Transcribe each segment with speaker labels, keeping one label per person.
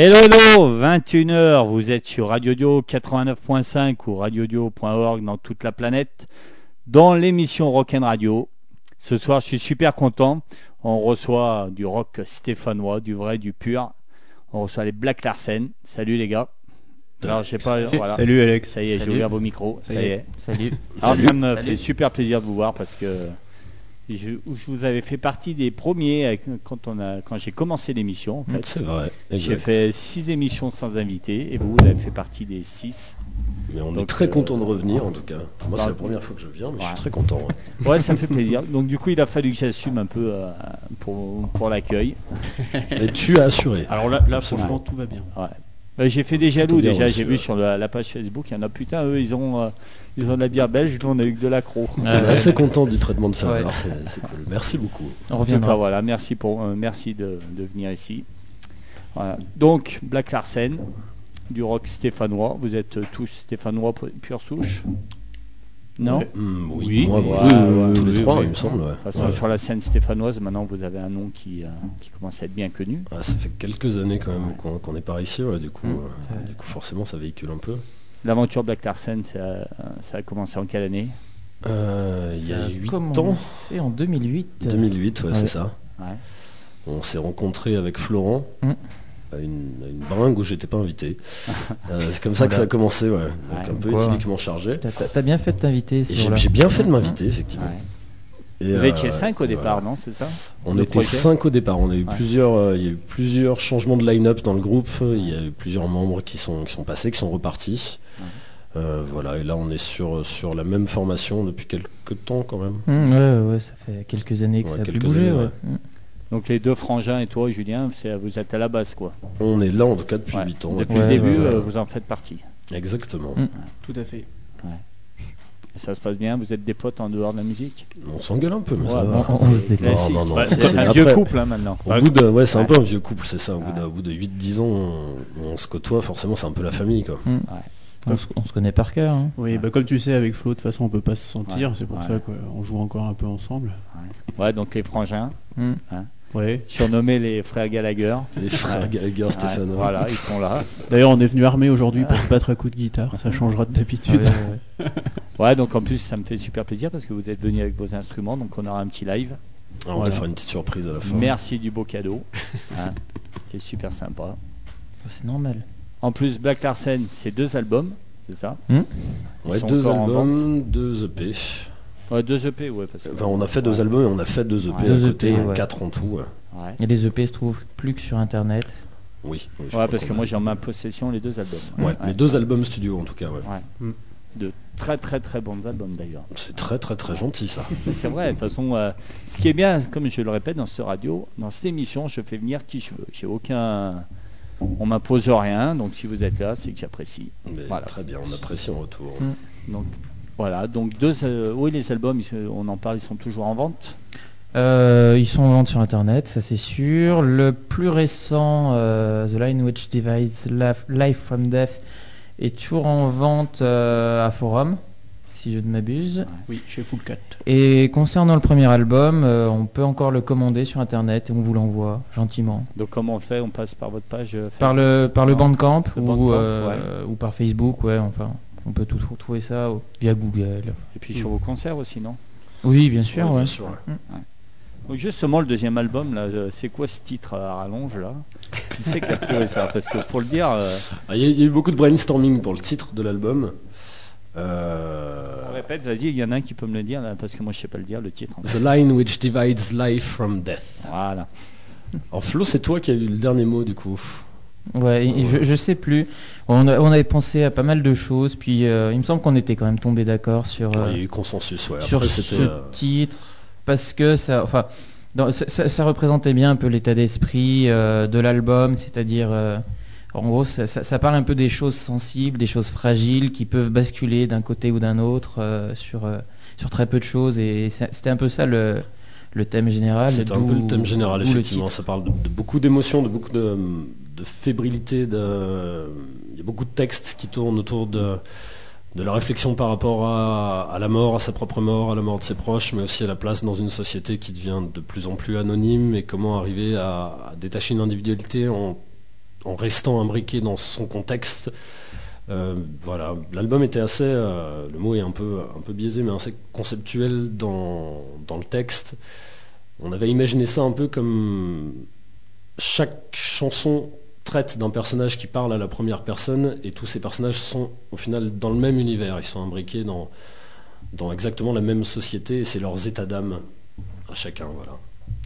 Speaker 1: Hello, hello, 21h, vous êtes sur Radio Dio 89.5 ou radiodio.org dans toute la planète, dans l'émission Rock'n Radio. Ce soir, je suis super content. On reçoit du rock stéphanois, du vrai, du pur. On reçoit les Black Larsen. Salut les gars. Alors, je sais pas, voilà.
Speaker 2: Salut Alex.
Speaker 1: Ça y est, j'ai
Speaker 2: Salut.
Speaker 1: ouvert vos micros. Ça y est.
Speaker 2: Salut.
Speaker 1: Alors,
Speaker 2: Salut.
Speaker 1: ça me
Speaker 2: Salut.
Speaker 1: fait super plaisir de vous voir parce que je, je vous avais fait partie des premiers quand, on a, quand j'ai commencé l'émission. En fait.
Speaker 3: C'est vrai.
Speaker 1: J'ai fait six émissions sans invité et vous, vous avez fait partie des six.
Speaker 3: Mais on est très
Speaker 1: euh,
Speaker 3: content de revenir en tout cas. Moi,
Speaker 1: bah,
Speaker 3: c'est la première fois que je viens, mais je suis très content. ouais.
Speaker 1: Ouais, ça me fait plaisir. Donc du coup, il a fallu que j'assume un peu euh, pour, pour l'accueil.
Speaker 3: Et tu as assuré.
Speaker 2: Alors là, franchement, tout va bien.
Speaker 1: Ouais. Euh, J'ai fait des jaloux déjà, j'ai vu sur la, la page Facebook, il y en a putain, eux ils ont, euh, ils ont de la bière belge, nous on a eu que de l'accro.
Speaker 3: On est assez content du traitement de.
Speaker 2: Ouais.
Speaker 3: c'est- cool. Merci beaucoup.
Speaker 2: On
Speaker 1: En tout cas,
Speaker 2: reviendra.
Speaker 1: voilà, merci, pour, euh, merci de, de venir ici. Voilà. Donc, Black Larsen, du rock stéphanois. Vous êtes tous stéphanois pu- pure souche Non.
Speaker 3: Hmm, oui,
Speaker 1: Oui.
Speaker 3: moi, voilà.
Speaker 1: ouais,
Speaker 3: tous
Speaker 1: oui,
Speaker 3: les trois,
Speaker 1: oui.
Speaker 3: il me semble. ouais.
Speaker 1: De toute façon,
Speaker 3: Ouais.
Speaker 1: sur la scène stéphanoise, maintenant vous avez un nom qui, euh, qui commence à être bien connu.
Speaker 3: Ah, ça fait quelques années quand même qu'on qu'on est par ici, ouais, du, coup,
Speaker 1: Mm.
Speaker 3: euh, du coup, forcément, ça véhicule un peu.
Speaker 1: L'aventure Black Larsen, ça, ça a commencé en quelle année?
Speaker 3: Euh, il y a
Speaker 2: Ça a
Speaker 3: 8
Speaker 2: commencé
Speaker 3: ans,
Speaker 2: en 2008.
Speaker 3: 2008, ouais,
Speaker 2: Ouais.
Speaker 3: c'est ça.
Speaker 1: Ouais.
Speaker 3: On s'est rencontrés avec Florent
Speaker 2: Mm.
Speaker 3: À une, à une bringue où j'étais pas invité. Euh, c'est comme ça que ça a commencé, ouais. Donc
Speaker 1: Ouais.
Speaker 3: un peu
Speaker 2: Quoi
Speaker 3: éthyliquement chargé.
Speaker 2: T'as- T'as t'as bien fait de t'inviter
Speaker 3: Et j'ai
Speaker 2: jour-là.
Speaker 3: j'ai bien fait de m'inviter, effectivement.
Speaker 1: Ouais.
Speaker 3: Et,
Speaker 1: Vous
Speaker 3: euh,
Speaker 1: étiez 5 au départ,
Speaker 3: voilà.
Speaker 1: non C'est ça
Speaker 3: On
Speaker 1: le
Speaker 3: était
Speaker 1: projet
Speaker 3: 5 au départ. On a eu
Speaker 1: Ouais.
Speaker 3: plusieurs, euh, il y a eu plusieurs changements de line-up dans le groupe. Il y a eu plusieurs membres qui sont, qui sont passés, qui sont repartis. Euh, voilà, et là on est sur, sur la même formation depuis quelques temps quand même.
Speaker 2: Hum, ouais, ouais, ça fait quelques années que
Speaker 3: Ouais,
Speaker 2: ça a pu
Speaker 3: quelques
Speaker 2: bouger.
Speaker 3: années,
Speaker 2: ouais.
Speaker 3: ouais.
Speaker 2: Hum.
Speaker 1: Donc les deux frangins et toi, Julien, vous êtes à la base, quoi.
Speaker 3: On est là en tout cas depuis
Speaker 1: Ouais.
Speaker 3: 8 ans.
Speaker 1: Depuis
Speaker 2: Ouais,
Speaker 1: le début,
Speaker 2: ouais, ouais.
Speaker 1: euh, vous en faites partie.
Speaker 3: Exactement.
Speaker 2: Mm.
Speaker 4: Tout à fait.
Speaker 1: Et ça se passe bien Vous êtes des potes en dehors de la musique?
Speaker 3: On s'engueule un peu, mais
Speaker 1: Ouais,
Speaker 3: ça va.
Speaker 2: on- se déteste.
Speaker 1: Classique.
Speaker 3: Non, non, non,
Speaker 1: Bah,
Speaker 3: c'est-
Speaker 1: un vieux couple hein, maintenant.
Speaker 3: Au bout de, ouais, c'est un peu un vieux couple, c'est ça. Au bout
Speaker 1: Ouais.
Speaker 3: de, de 8-10 ans, on, on se côtoie, forcément, c'est un peu la famille. Quoi.
Speaker 2: On, se, on se connaît par cœur. hein.
Speaker 4: Oui, bah, comme tu sais, avec Flo, de toute façon, on peut pas se sentir.
Speaker 1: Ouais,
Speaker 4: C'est pour
Speaker 1: ouais.
Speaker 4: ça qu'on joue encore un peu ensemble.
Speaker 1: Ouais, donc les frangins,
Speaker 2: Hum.
Speaker 4: Ouais.
Speaker 1: surnommés les frères Gallagher.
Speaker 3: Les frères
Speaker 1: Ouais.
Speaker 3: Gallagher,
Speaker 1: Ouais,
Speaker 3: Stéphane.
Speaker 1: voilà, ils sont là.
Speaker 4: D'ailleurs, on est venu armé aujourd'hui pour se battre à coups de guitare. Ça changera de d'habitude.
Speaker 2: Ouais, ouais, ouais.
Speaker 1: Ouais, donc en plus, ça me fait super plaisir parce que vous êtes venus avec vos instruments, donc on aura un petit live.
Speaker 3: Ah, on
Speaker 4: Voilà.
Speaker 3: va faire une petite surprise à la fin.
Speaker 1: Merci du beau cadeau. Hein, c'est super sympa.
Speaker 2: C'est normal.
Speaker 1: En plus, Black Larsen, c'est deux albums, c'est ça
Speaker 2: Hum
Speaker 1: Ils
Speaker 3: Ouais,
Speaker 1: sont
Speaker 3: deux albums, deux EP.
Speaker 1: Ouais, deux EP, ouais. Parce que,
Speaker 3: Enfin, on a fait deux albums et on a fait deux EP
Speaker 1: Ouais.
Speaker 3: à
Speaker 2: Deux
Speaker 3: côté,
Speaker 2: EP,
Speaker 3: donc
Speaker 2: ouais.
Speaker 3: quatre en tout. ouais.
Speaker 1: Ouais.
Speaker 2: Et les EP se trouvent plus que sur internet.
Speaker 3: Oui. oui,
Speaker 1: Ouais, parce que
Speaker 3: a-
Speaker 1: moi j'ai en ma possession les deux albums.
Speaker 3: Ouais, les deux albums studio en tout cas. Ouais.
Speaker 1: Ouais. De très très très bons albums d'ailleurs.
Speaker 3: C'est très très très gentil ça.
Speaker 1: Mais c'est vrai, de toute façon, euh, ce qui est bien, comme je le répète dans ce radio, dans cette émission, je fais venir qui je veux. J'ai aucun. On m'impose rien, donc si vous êtes là, c'est que j'apprécie. Voilà.
Speaker 3: Très bien, on apprécie en retour.
Speaker 2: Mm.
Speaker 1: Donc voilà, donc deux. euh, oui, les albums, se- on en parle, ils sont toujours en vente.
Speaker 2: Euh, ils sont en vente sur internet, ça c'est sûr. Le plus récent, euh, The Line Which Divides Life, from Death, est toujours en vente euh, à Forum, si je ne m'abuse.
Speaker 4: Oui, chez Full Cat.
Speaker 2: Et concernant le premier album, euh, on peut encore le commander sur internet et on vous l'envoie gentiment.
Speaker 1: Donc comment on fait? On passe par votre page euh,
Speaker 2: Par le, par le. Bandcamp,
Speaker 1: Le
Speaker 2: ou,
Speaker 1: Bandcamp,
Speaker 2: euh, ou par Facebook, ouais, enfin. On peut tout trouver ça via Google.
Speaker 1: Et puis sur vos concerts aussi, non?
Speaker 2: Oui, bien sûr.
Speaker 3: Ouais,
Speaker 2: ouais.
Speaker 3: bien sûr, ouais.
Speaker 1: Donc justement, le deuxième album, là, euh, c'est quoi ce titre à rallonge là? Qui c'est qui a trouvé ça? Parce que pour le dire, euh,
Speaker 3: Ah, Il y, a- il y a eu beaucoup de brainstorming pour le titre de l'album. Euh,
Speaker 1: on répète, vas-y, il y en a un qui peut me le dire, là, parce que moi je sais pas le dire, le titre.
Speaker 3: The line which divides life from death.
Speaker 1: Voilà.
Speaker 3: Alors Flo, c'est toi qui as eu le dernier mot du coup.
Speaker 2: Ouais, je, je sais plus. On, a- on avait pensé à pas mal de choses, puis euh, il me semble qu'on était quand même tombé d'accord sur, euh,
Speaker 3: Il y a eu consensus, ouais.
Speaker 2: sur ce
Speaker 3: c'était. euh,
Speaker 2: titre, parce que ça, enfin, dans- ça, ça- ça représentait bien un peu l'état d'esprit euh, de l'album, c'est-à-dire, euh, en gros, ça, parle un peu des choses sensibles, des choses fragiles qui peuvent basculer d'un côté ou d'un autre euh, sur, euh, sur très peu de choses, et c'était un peu ça le, le thème général.
Speaker 3: C'est un peu le thème général, effectivement. Ça parle de, de beaucoup d'émotions, de beaucoup de, de fébrilité. De... Il y a beaucoup de textes qui tournent autour de, la réflexion par rapport à, la mort, à sa propre mort, à la mort de ses proches, mais aussi à la place dans une société qui devient de plus en plus anonyme et comment arriver à, à détacher une individualité en en restant imbriqué dans son contexte. Euh, voilà, l'album était assez, euh, le mot est un peu, un peu biaisé, mais assez conceptuel dans, dans le texte. On avait imaginé ça un peu comme chaque chanson traite d'un personnage qui parle à la première personne et tous ces personnages sont au final dans le même univers, ils sont imbriqués dans, dans exactement la même société et c'est leurs états d'âme à chacun. Voilà.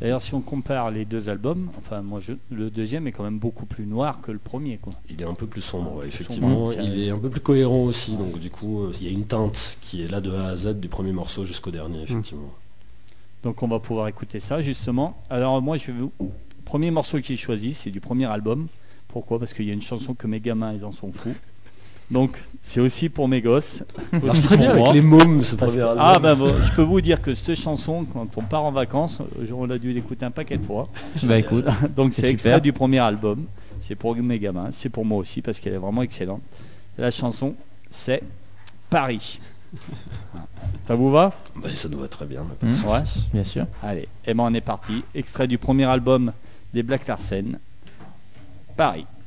Speaker 5: D'ailleurs, si on compare les deux albums, enfin, moi, je, le deuxième est quand même beaucoup plus noir que le premier. Quoi.
Speaker 3: Il est un peu plus sombre,
Speaker 5: Un peu plus
Speaker 3: effectivement.
Speaker 5: sombre.
Speaker 3: Il est un peu plus cohérent aussi, donc du coup, euh, il y a une teinte qui est là de A à Z du premier morceau jusqu'au dernier, effectivement.
Speaker 5: Donc, on va pouvoir écouter ça, justement. Alors, moi, je vais vous. Premier morceau que j'ai choisi, c'est du premier album. Pourquoi? Parce qu'il y a une chanson que mes gamins, ils en sont fous. Donc, c'est aussi pour mes gosses. Aussi
Speaker 3: très
Speaker 5: pour
Speaker 3: bien
Speaker 5: moi.
Speaker 3: avec les mômes, ce
Speaker 5: Parce
Speaker 3: premier
Speaker 5: que-
Speaker 3: album.
Speaker 5: ah bah bon, je peux vous dire que cette chanson, quand on part en vacances, on a dû l'écouter un paquet de fois.
Speaker 2: Bah écoute,
Speaker 5: Donc
Speaker 2: C'est
Speaker 5: extrait du premier album. C'est pour mes gamins, c'est pour moi aussi parce qu'elle est vraiment excellente. La chanson, c'est Paris. Ça vous va?
Speaker 3: Bah, ça nous va très bien. souci.
Speaker 5: Ouais.
Speaker 2: bien sûr.
Speaker 5: Allez, et ben on est parti. Extrait du premier album des Black Larsen, Paris.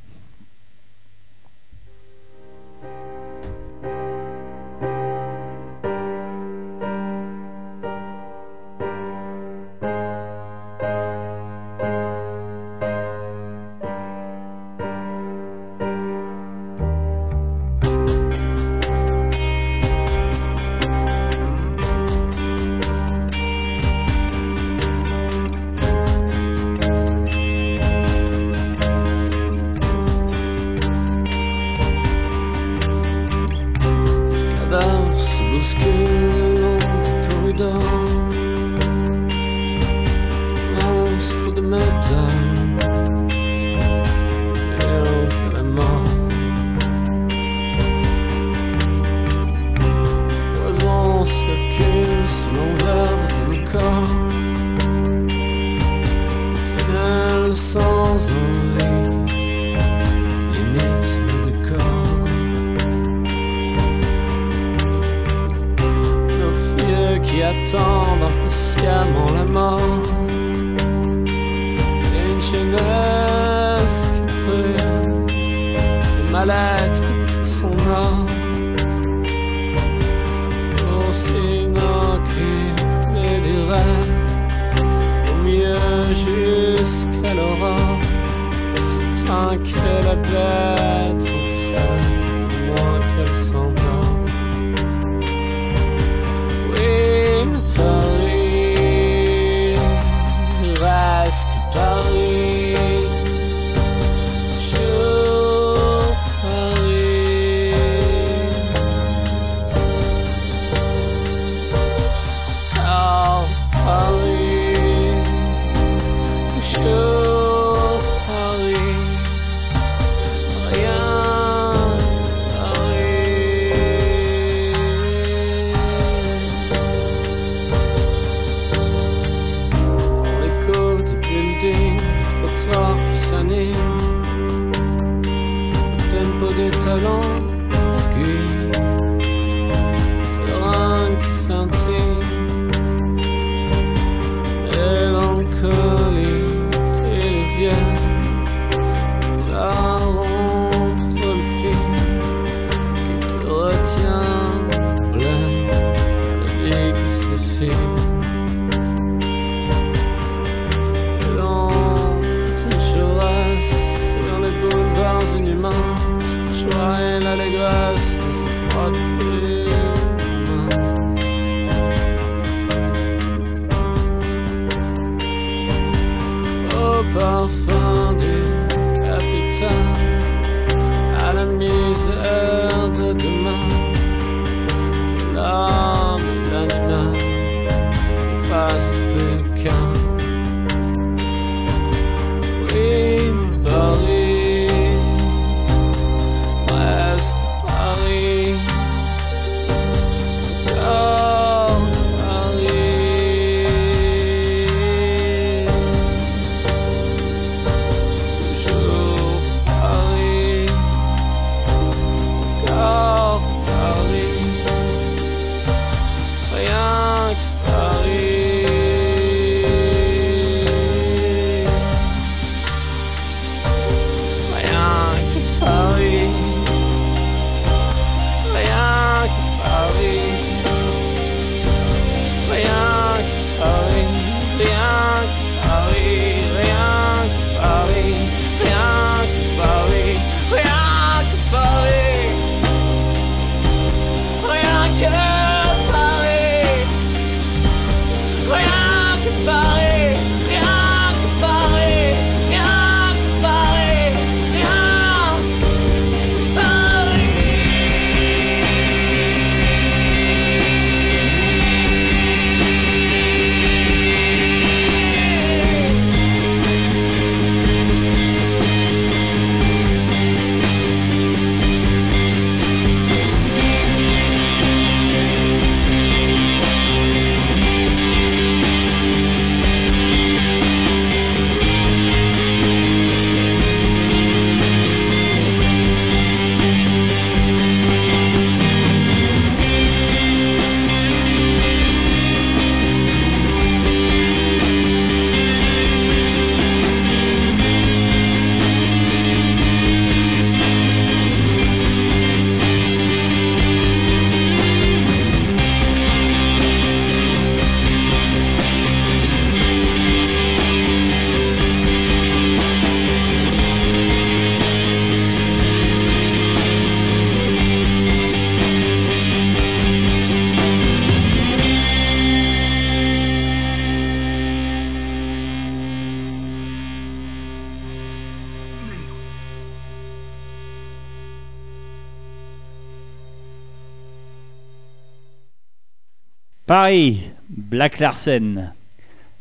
Speaker 6: Paris,
Speaker 1: Black Larsen.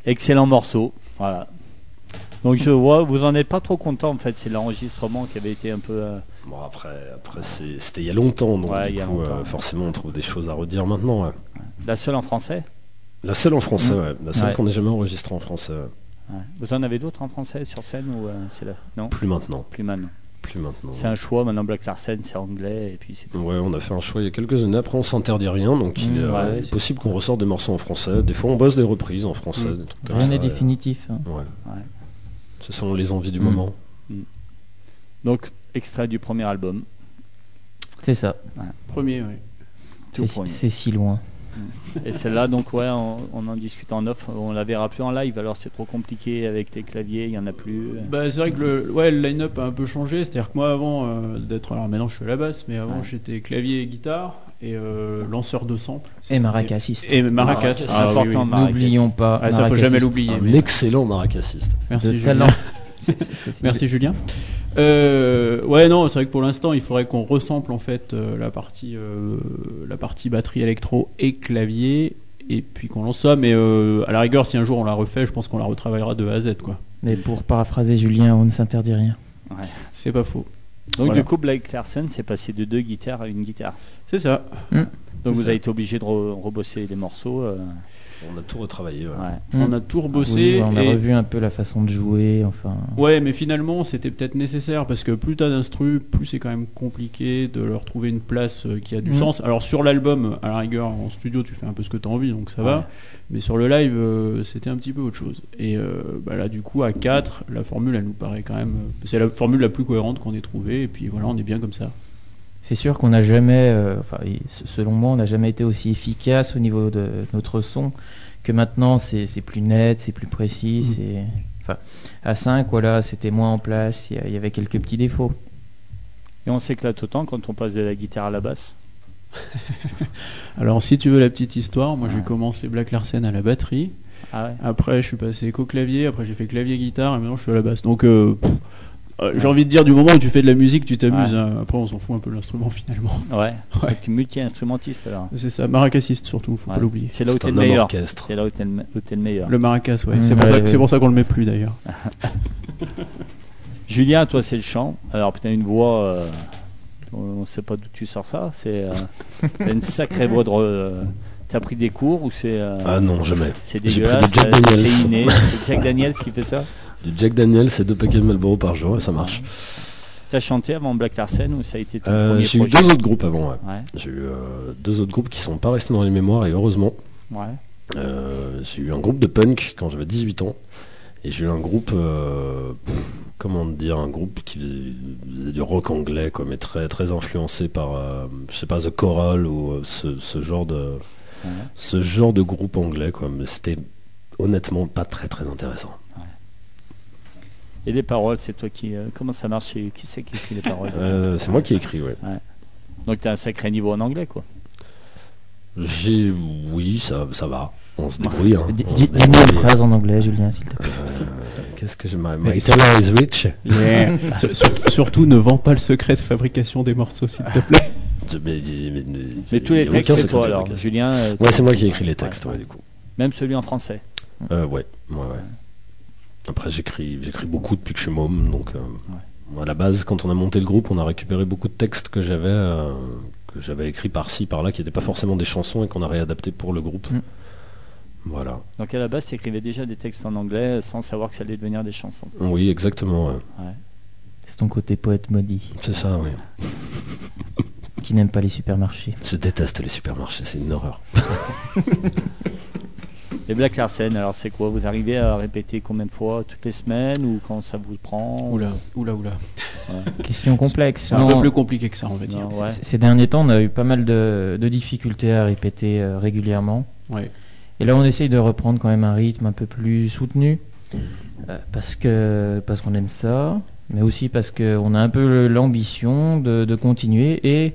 Speaker 1: Excellent morceau. Voilà. Donc je vois, vous en êtes pas trop content en fait. C'est l'enregistrement qui avait été un peu. euh,
Speaker 3: Bon, après, après c'est- c'était il y a longtemps, donc
Speaker 1: Ouais, il
Speaker 3: du
Speaker 1: y a
Speaker 3: coup,
Speaker 1: longtemps.
Speaker 3: euh, forcément, on trouve des choses à redire maintenant. ouais.
Speaker 1: la seule en français.
Speaker 3: La seule en français,
Speaker 1: Mm.
Speaker 3: ouais. La seule qu'on ait jamais enregistrée en français.
Speaker 1: Vous en avez d'autres en français sur scène ou euh, c'est là Non,
Speaker 3: Plus maintenant.
Speaker 1: plus maintenant.
Speaker 3: Plus maintenant.
Speaker 1: C'est un choix. Maintenant, Black Larsen, c'est anglais et puis c'est.
Speaker 3: Ouais, on a fait un choix il y a quelques années. Après, on s'interdit rien, donc il
Speaker 2: Mm,
Speaker 3: est euh,
Speaker 1: ouais,
Speaker 3: est possible qu'on ressorte des morceaux en français. Des fois, on bosse des reprises en français.
Speaker 1: Mm.
Speaker 3: des trucs comme
Speaker 2: Rien n'est définitif. hein.
Speaker 3: Ouais.
Speaker 1: Ouais.
Speaker 3: Ce sont les envies du moment.
Speaker 1: Donc, extrait du premier album.
Speaker 2: C'est ça.
Speaker 4: Premier, oui.
Speaker 2: C'est si loin.
Speaker 1: Et celle-là, donc ouais, on, on en discute en off. On la verra plus en live. Alors c'est trop compliqué avec les claviers. Il y en a plus.
Speaker 4: Bah, c'est vrai que le, ouais, le line-up a un peu changé. C'est-à-dire que moi, avant euh, d'être. Alors maintenant, je suis à la basse, mais avant,
Speaker 1: Ouais.
Speaker 4: j'étais clavier et guitare et euh, lanceur de samples.
Speaker 2: Et maracasiste.
Speaker 4: Et maracas.
Speaker 3: Maracas,
Speaker 4: Ah, oui,
Speaker 1: important,
Speaker 4: oui.
Speaker 2: N'oublions pas.
Speaker 4: Ah, ça, faut jamais l'oublier.
Speaker 3: Un
Speaker 4: mais-
Speaker 3: excellent maracassiste.
Speaker 4: Merci,
Speaker 2: De
Speaker 4: Julien.
Speaker 2: talent. C'est- c'est- c'est-
Speaker 4: Merci Julien. Euh, ouais non c'est vrai que pour l'instant il faudrait qu'on resample en fait euh, la partie euh, la partie batterie électro et clavier et puis qu'on lance ça mais euh, à la rigueur si un jour on la refait je pense qu'on la retravaillera de A à Z quoi.
Speaker 2: Mais pour paraphraser Julien, on ne s'interdit rien.
Speaker 4: C'est pas faux.
Speaker 1: Donc
Speaker 4: Voilà.
Speaker 1: du coup, Black Larsen, c'est passé de deux guitares à une guitare.
Speaker 4: C'est ça.
Speaker 1: Donc
Speaker 4: C'est
Speaker 1: vous
Speaker 4: ça.
Speaker 1: avez été obligé de re- rebosser les morceaux.
Speaker 3: On a tout retravaillé. ouais.
Speaker 1: ouais.
Speaker 4: On a tout rebossé.
Speaker 2: Oui, on a
Speaker 4: et-
Speaker 2: revu un peu la façon de jouer. Enfin.
Speaker 4: Ouais, mais finalement, c'était peut-être nécessaire parce que plus t'as d'instru, plus c'est quand même compliqué de leur trouver une place euh, qui a du
Speaker 2: Mhm.
Speaker 4: sens. Alors sur l'album, à la rigueur, en studio, tu fais un peu ce que t'as envie, donc ça
Speaker 1: Ouais.
Speaker 4: va. Mais sur le live, euh, c'était un petit peu autre chose. Et euh, bah là, du coup, à 4, la formule, elle nous paraît quand même. C'est la formule la plus cohérente qu'on ait trouvée. Et puis voilà, on est bien comme ça.
Speaker 2: C'est sûr qu'on n'a jamais, euh, enfin, selon moi, on n'a jamais été aussi efficace au niveau de notre son que maintenant. C'est plus net, c'est plus précis. C'est, enfin, à 5, voilà, c'était moins en place. Il y avait quelques petits défauts.
Speaker 1: Et on s'éclate autant quand on passe de la guitare à la basse.
Speaker 4: Alors, si tu veux la petite histoire, moi j'ai
Speaker 1: Ouais.
Speaker 4: commencé Black Larsen à la batterie.
Speaker 1: Ah ouais.
Speaker 4: Après, je suis passé qu'au clavier. Après, j'ai fait clavier-guitare. Et maintenant, je suis à la basse. Donc, euh, pff, euh, j'ai envie de dire, du moment où tu fais de la musique, tu t'amuses.
Speaker 1: Ouais.
Speaker 4: hein. Après, on s'en fout un peu de l'instrument finalement.
Speaker 1: Ouais. Tu es multi-instrumentiste alors.
Speaker 4: C'est ça, maracassiste surtout, faut
Speaker 1: Ouais.
Speaker 4: pas l'oublier.
Speaker 1: C'est là où
Speaker 3: C'est
Speaker 1: t'es
Speaker 3: un
Speaker 1: le
Speaker 3: homme
Speaker 1: meilleur.
Speaker 3: orchestre.
Speaker 1: C'est là où t'es le, me- où t'es le meilleur.
Speaker 4: Le maracas, ouais.
Speaker 2: Mmh,
Speaker 4: c'est pour,
Speaker 2: ouais,
Speaker 4: ça que-
Speaker 2: ouais.
Speaker 4: c'est pour ça qu'on le met plus d'ailleurs.
Speaker 1: Julien, toi c'est le chant. Alors putain une voix, euh, on ne sait pas d'où tu sors ça. C'est euh, t'as une sacrée voix de. re- T'as pris des cours ou c'est euh,
Speaker 3: Ah non, jamais.
Speaker 1: c'est
Speaker 3: j'ai pris
Speaker 1: dégueulasse
Speaker 3: du Jack
Speaker 1: euh,
Speaker 3: Daniels.
Speaker 1: C'est inné. C'est Jack Daniels qui fait ça?
Speaker 3: Du Jack Daniel, c'est deux paquets de Marlboro par jour et ça marche.
Speaker 1: T'as chanté avant Black Larsen ou ça a été ton
Speaker 3: Euh,
Speaker 1: premier
Speaker 3: J'ai eu deux autres groupes avant. ouais.
Speaker 1: Ouais,
Speaker 3: J'ai eu euh, deux autres groupes qui sont pas restés dans les mémoires et heureusement.
Speaker 1: ouais.
Speaker 3: Euh, j'ai eu un groupe de punk quand j'avais 18 ans. Et j'ai eu un groupe, euh, comment dire, un groupe qui faisait du rock anglais, quoi, mais très, très influencé par, je sais pas, The Choral ou ce, ce genre de, ce genre de groupe anglais, quoi. Mais c'était honnêtement pas très très intéressant.
Speaker 1: Et les paroles, c'est toi qui. euh, comment ça marche et Qui c'est qui écrit les paroles
Speaker 3: Euh, c'est moi qui ai écrit, ouais.
Speaker 1: Donc t'as un sacré niveau en anglais quoi.
Speaker 3: J'ai, oui, ça, ça va. On se débrouille. hein.
Speaker 2: Dis-
Speaker 3: On
Speaker 2: dis-
Speaker 3: se
Speaker 2: Dis-moi une phrase en anglais, Julien, s'il te plaît.
Speaker 3: Qu'est-ce que j'aimerais
Speaker 2: Mais
Speaker 3: My seller is rich.
Speaker 4: Sur- sur- surtout, ne vends pas le secret de fabrication des morceaux, s'il te plaît.
Speaker 3: Mais, mais- mais-
Speaker 1: Mais tous les textes c'est toi alors. Julien. euh,
Speaker 3: Ouais, c'est moi qui ai écrit les textes,
Speaker 1: Ouais.
Speaker 3: ouais, du coup.
Speaker 1: Même celui en français.
Speaker 3: Euh, ouais, ouais, ouais. Après, j'écris, j'écris beaucoup depuis que je suis môme, donc euh, à la base, quand on a monté le groupe, on a récupéré beaucoup de textes que j'avais, euh, que j'avais écrits par-ci, par-là, qui n'étaient pas forcément des chansons et qu'on a réadapté pour le groupe.
Speaker 2: Mm.
Speaker 3: Voilà.
Speaker 1: Donc à la base, tu écrivais déjà des textes en anglais sans savoir que ça allait devenir des chansons.
Speaker 3: Oui, exactement. ouais.
Speaker 2: C'est ton côté poète maudit,
Speaker 3: C'est ça, oui.
Speaker 2: qui n'aime pas les supermarchés.
Speaker 3: Je déteste les supermarchés, c'est une horreur.
Speaker 1: Et Black Larsen, alors c'est quoi? Vous arrivez à répéter combien de fois? Toutes les semaines? Ou quand ça vous prend?
Speaker 4: Oula, oula, oula.
Speaker 2: Question complexe.
Speaker 4: C'est un peu plus compliqué que ça, on va dire.
Speaker 1: Non, ouais.
Speaker 2: c- Ces derniers temps, on a eu pas mal de, de difficultés à répéter euh, régulièrement.
Speaker 4: Ouais.
Speaker 2: Et là, on essaye de reprendre quand même un rythme un peu plus soutenu, euh, parce que parce qu'on aime ça, mais aussi parce qu'on a un peu l'ambition de, de continuer et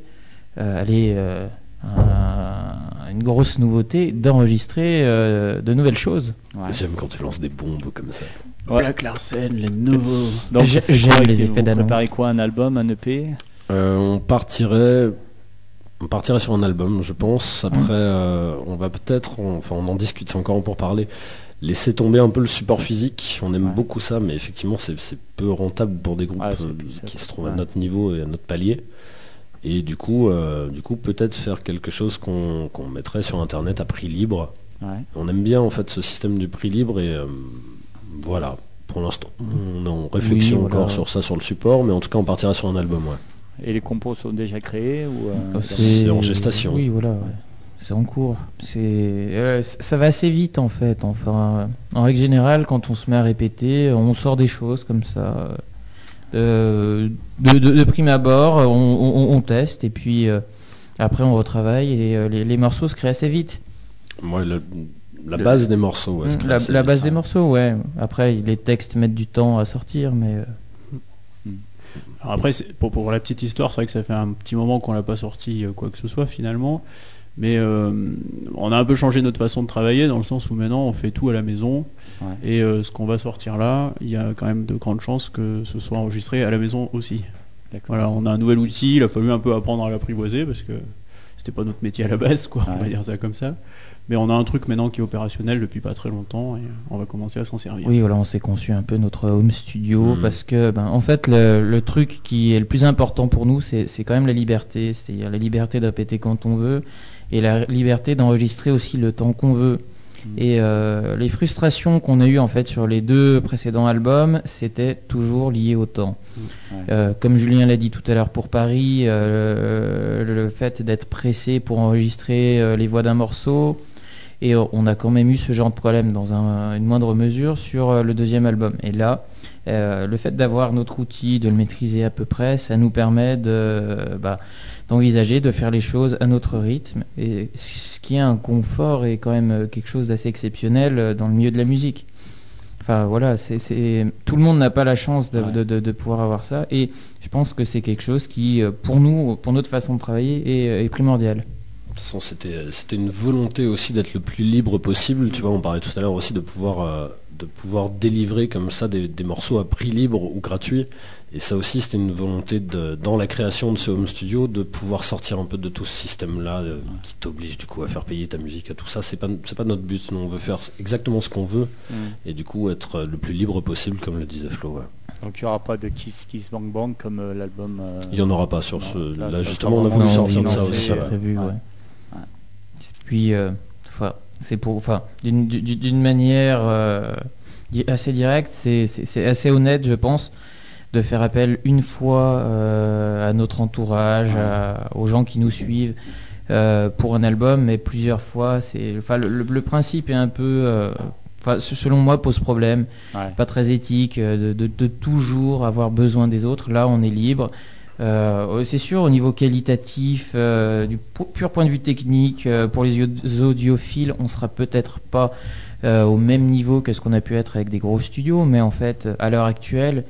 Speaker 2: euh, aller euh, à une grosse nouveauté, d'enregistrer euh, de nouvelles choses.
Speaker 1: Ouais.
Speaker 3: J'aime quand tu lances des bombes comme ça.
Speaker 1: Ouais.
Speaker 4: Black Larsen, les nouveaux.
Speaker 1: Donc
Speaker 2: j'aime les
Speaker 1: vous
Speaker 2: effets d'annonce.
Speaker 1: préparez quoi Un album, un EP
Speaker 3: Euh, on partirait On partirait sur un album, je pense. Après, euh, on va peut-être, on- enfin, on en discute, c'est encore pour parler. Laisser tomber un peu le support physique. On aime
Speaker 1: Ouais.
Speaker 3: beaucoup ça, mais effectivement, c'est peu rentable pour des groupes
Speaker 1: Ouais,
Speaker 3: euh, qui se trouvent à notre niveau et à notre palier. Et du coup, euh, du coup, peut-être faire quelque chose qu'on qu'on mettrait sur Internet à prix libre.
Speaker 1: Ouais.
Speaker 3: On aime bien en fait ce système du prix libre et euh, voilà. Pour l'instant, on est en réflexion
Speaker 2: Oui, voilà.
Speaker 3: encore sur ça sur le support, mais en tout cas, on partira sur un album. Ouais.
Speaker 1: Et les compos sont déjà créés ou euh,
Speaker 2: Euh,
Speaker 3: c'est en gestation.
Speaker 2: Oui, voilà. ouais. C'est en cours. C'est, euh, ça va assez vite en fait. Enfin, en règle générale, quand on se met à répéter, on sort des choses comme ça. Euh, de, de- de prime abord, on, on- on teste et puis euh, après on retravaille et euh, les, les morceaux se créent assez vite.
Speaker 3: Moi, la
Speaker 2: Le-
Speaker 3: base des morceaux. ouais,
Speaker 2: Mm,
Speaker 3: se crée
Speaker 2: la,
Speaker 3: assez
Speaker 2: la
Speaker 3: vite,
Speaker 2: base
Speaker 3: hein.
Speaker 2: des morceaux, ouais. Après, les textes mettent du temps à sortir, mais euh,
Speaker 4: Alors après, pour, pour la petite histoire, c'est vrai que ça fait un petit moment qu'on l'a pas sorti euh, quoi que ce soit finalement. Mais euh, on a un peu changé notre façon de travailler dans le sens où maintenant on fait tout à la maison.
Speaker 1: Ouais.
Speaker 4: Et euh, ce qu'on va sortir là, il y a quand même de grandes chances que ce soit enregistré à la maison aussi. Voilà, on a un nouvel outil, il a fallu un peu apprendre à l'apprivoiser parce que c'était pas notre métier à la base, quoi, on va dire ça comme ça. Mais on a un truc maintenant qui est opérationnel depuis pas très longtemps et on va commencer à s'en servir.
Speaker 2: Oui, voilà, on s'est conçu un peu notre home studio
Speaker 3: Mhm.
Speaker 2: parce que, ben, en fait, le, le truc qui est le plus important pour nous, c'est quand même la liberté, c'est-à-dire la liberté de répéter quand on veut et la liberté d'enregistrer aussi le temps qu'on veut. Et euh, les frustrations qu'on a eues en fait sur les deux précédents albums, c'était toujours lié au temps.
Speaker 1: Ouais.
Speaker 2: Euh, comme Julien l'a dit tout à l'heure pour Paris, euh, le, le fait d'être pressé pour enregistrer les voix d'un morceau, et on a quand même eu ce genre de problème dans un- une moindre mesure sur le deuxième album. Et là, le fait d'avoir notre outil, de le maîtriser à peu près, ça nous permet de, bah, d'envisager de faire les choses à notre rythme, et ce qui est un confort et quand même euh, quelque chose d'assez exceptionnel euh, dans le milieu de la musique. Enfin voilà, c'est, c'est- tout le monde n'a pas la chance de,
Speaker 1: Ouais.
Speaker 2: de- de- de pouvoir avoir ça, et je pense que c'est quelque chose qui, euh, pour nous, pour notre façon de travailler, est, est primordial.
Speaker 3: De toute façon, c'était c'était une volonté aussi d'être le plus libre possible. Tu vois, on parlait tout à l'heure aussi de pouvoir euh, de pouvoir délivrer comme ça des, des morceaux à prix libre ou gratuit. Et ça aussi, c'était une volonté de, dans la création de ce home studio de pouvoir sortir un peu de tout ce système-là euh, qui t'oblige du coup à faire payer ta musique, à tout ça. C'est pas c'est pas notre but. Nous, on veut faire exactement ce qu'on veut
Speaker 1: Mhm.
Speaker 3: et du coup être euh, le plus libre possible, comme le disait Flo. ouais.
Speaker 1: Donc il n'y aura pas de Kiss Kiss Bang Bang comme euh, l'album. euh,
Speaker 3: Il y en aura pas sur
Speaker 1: non,
Speaker 3: ce.
Speaker 1: là,
Speaker 3: justement, on a voulu sortir de ça aussi.
Speaker 2: c'est
Speaker 3: ouais.
Speaker 2: prévu,
Speaker 1: ouais.
Speaker 2: ouais.
Speaker 1: Ouais.
Speaker 2: Puis, euh, c'est pour, enfin, d'une- manière euh, assez directe, c'est- assez honnête, je pense, de faire appel une fois euh, à notre entourage, à- aux gens qui nous suivent euh, pour un album, mais plusieurs fois. C'est, enfin, le, le- le principe est un peu, enfin, selon moi, pose problème
Speaker 1: Ouais.
Speaker 2: pas très éthique de, de- de toujours avoir besoin des autres. Là, on est libre. Euh, c'est sûr, au niveau qualitatif, euh, du pu- pur point de vue technique, euh, pour les audio- audiophiles, on sera peut-être pas au même niveau que ce qu'on a pu être avec des gros studios, mais en fait, à l'heure actuelle,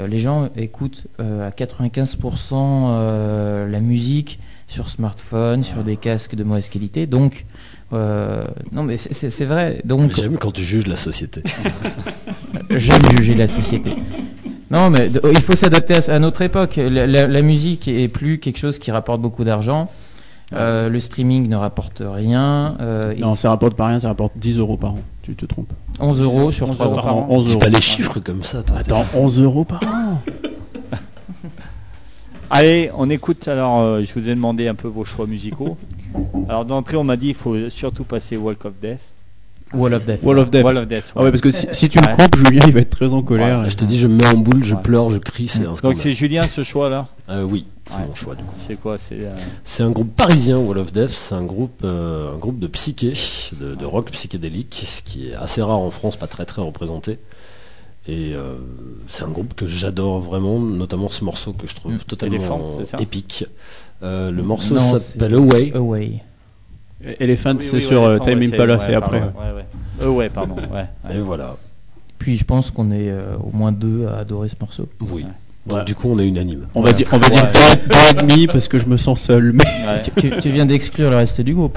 Speaker 2: les gens écoutent à 95% euh, la musique sur smartphone, sur des casques de mauvaise qualité. Donc, non, mais c'est- vrai. Donc,
Speaker 3: J'aime quand tu juges la société.
Speaker 2: J'aime juger la société. Non, mais il faut s'adapter à, à notre époque. La, la- la musique est plus quelque chose qui rapporte beaucoup d'argent. Euh, le streaming ne rapporte rien. Euh,
Speaker 4: Non, ça rapporte pas rien, ça rapporte 10 euros par an. Tu te trompes.
Speaker 2: 11 euros sur
Speaker 1: 11
Speaker 2: 3
Speaker 1: euros
Speaker 2: ans.
Speaker 1: par an.
Speaker 4: 11
Speaker 3: C'est
Speaker 4: euros.
Speaker 3: pas les chiffres comme ça. toi.
Speaker 4: Attends, 11 euros par an
Speaker 1: Allez, on écoute. Alors, euh, je vous ai demandé un peu vos choix musicaux. Alors, d'entrée, on m'a dit il faut surtout passer Walk of Death.
Speaker 2: Wall of Death.
Speaker 4: Wall of Death.
Speaker 1: Wall of Death.
Speaker 4: Ah ouais, parce que si, si tu le
Speaker 1: Ouais.
Speaker 4: coupes, Julien, il va être très en colère.
Speaker 3: Ouais, je te dis, je me mets en boule, je
Speaker 1: Ouais.
Speaker 3: pleure, je crie, c'est un
Speaker 1: Donc, c'est Julien ce choix-là?
Speaker 3: Euh, oui, c'est
Speaker 1: Ouais.
Speaker 3: mon choix du coup.
Speaker 1: C'est quoi? C'est euh,
Speaker 3: C'est un groupe parisien, Wall of Death. C'est un groupe, euh, un groupe de psyché, de, de rock psychédélique, qui est assez rare en France, pas très très représenté. Et euh, c'est un groupe que j'adore vraiment, notamment ce morceau que je trouve
Speaker 2: Mm.
Speaker 3: totalement épique. Euh, le morceau
Speaker 2: Non,
Speaker 3: s'appelle Away.
Speaker 2: Away.
Speaker 4: Elephant,
Speaker 1: oui,
Speaker 4: c'est
Speaker 1: oui,
Speaker 4: sur
Speaker 1: ouais,
Speaker 4: euh, Time Impala,
Speaker 1: c'est-
Speaker 4: après.
Speaker 1: pardon, ouais, ouais. Euh, ouais, pardon. Ouais, ouais.
Speaker 3: Et voilà.
Speaker 2: Puis je pense qu'on est euh, au moins deux à adorer ce morceau.
Speaker 3: Oui.
Speaker 1: Ouais.
Speaker 3: Donc
Speaker 1: Ouais.
Speaker 3: du coup, on est unanime.
Speaker 4: On va
Speaker 1: Ouais.
Speaker 4: dire, on va
Speaker 1: Ouais.
Speaker 4: et demi parce que je me sens seul. Mais
Speaker 1: Ouais.
Speaker 2: Tu, viens d'exclure le reste du groupe.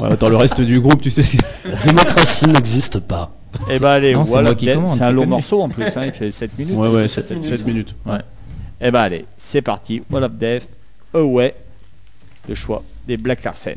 Speaker 4: Attends, le reste du groupe, tu sais,
Speaker 3: La démocratie n'existe pas.
Speaker 1: Eh ben allez,
Speaker 2: Non, qui
Speaker 1: Death,
Speaker 2: commande,
Speaker 1: c'est un long
Speaker 2: connu.
Speaker 1: morceau en plus, hein, il fait 7 minutes.
Speaker 4: ouais, ouais,
Speaker 1: C'est
Speaker 4: 7 minutes.
Speaker 1: Ouais. Eh ben allez, c'est parti. Wall of Death, Away. le choix des Black Larsen.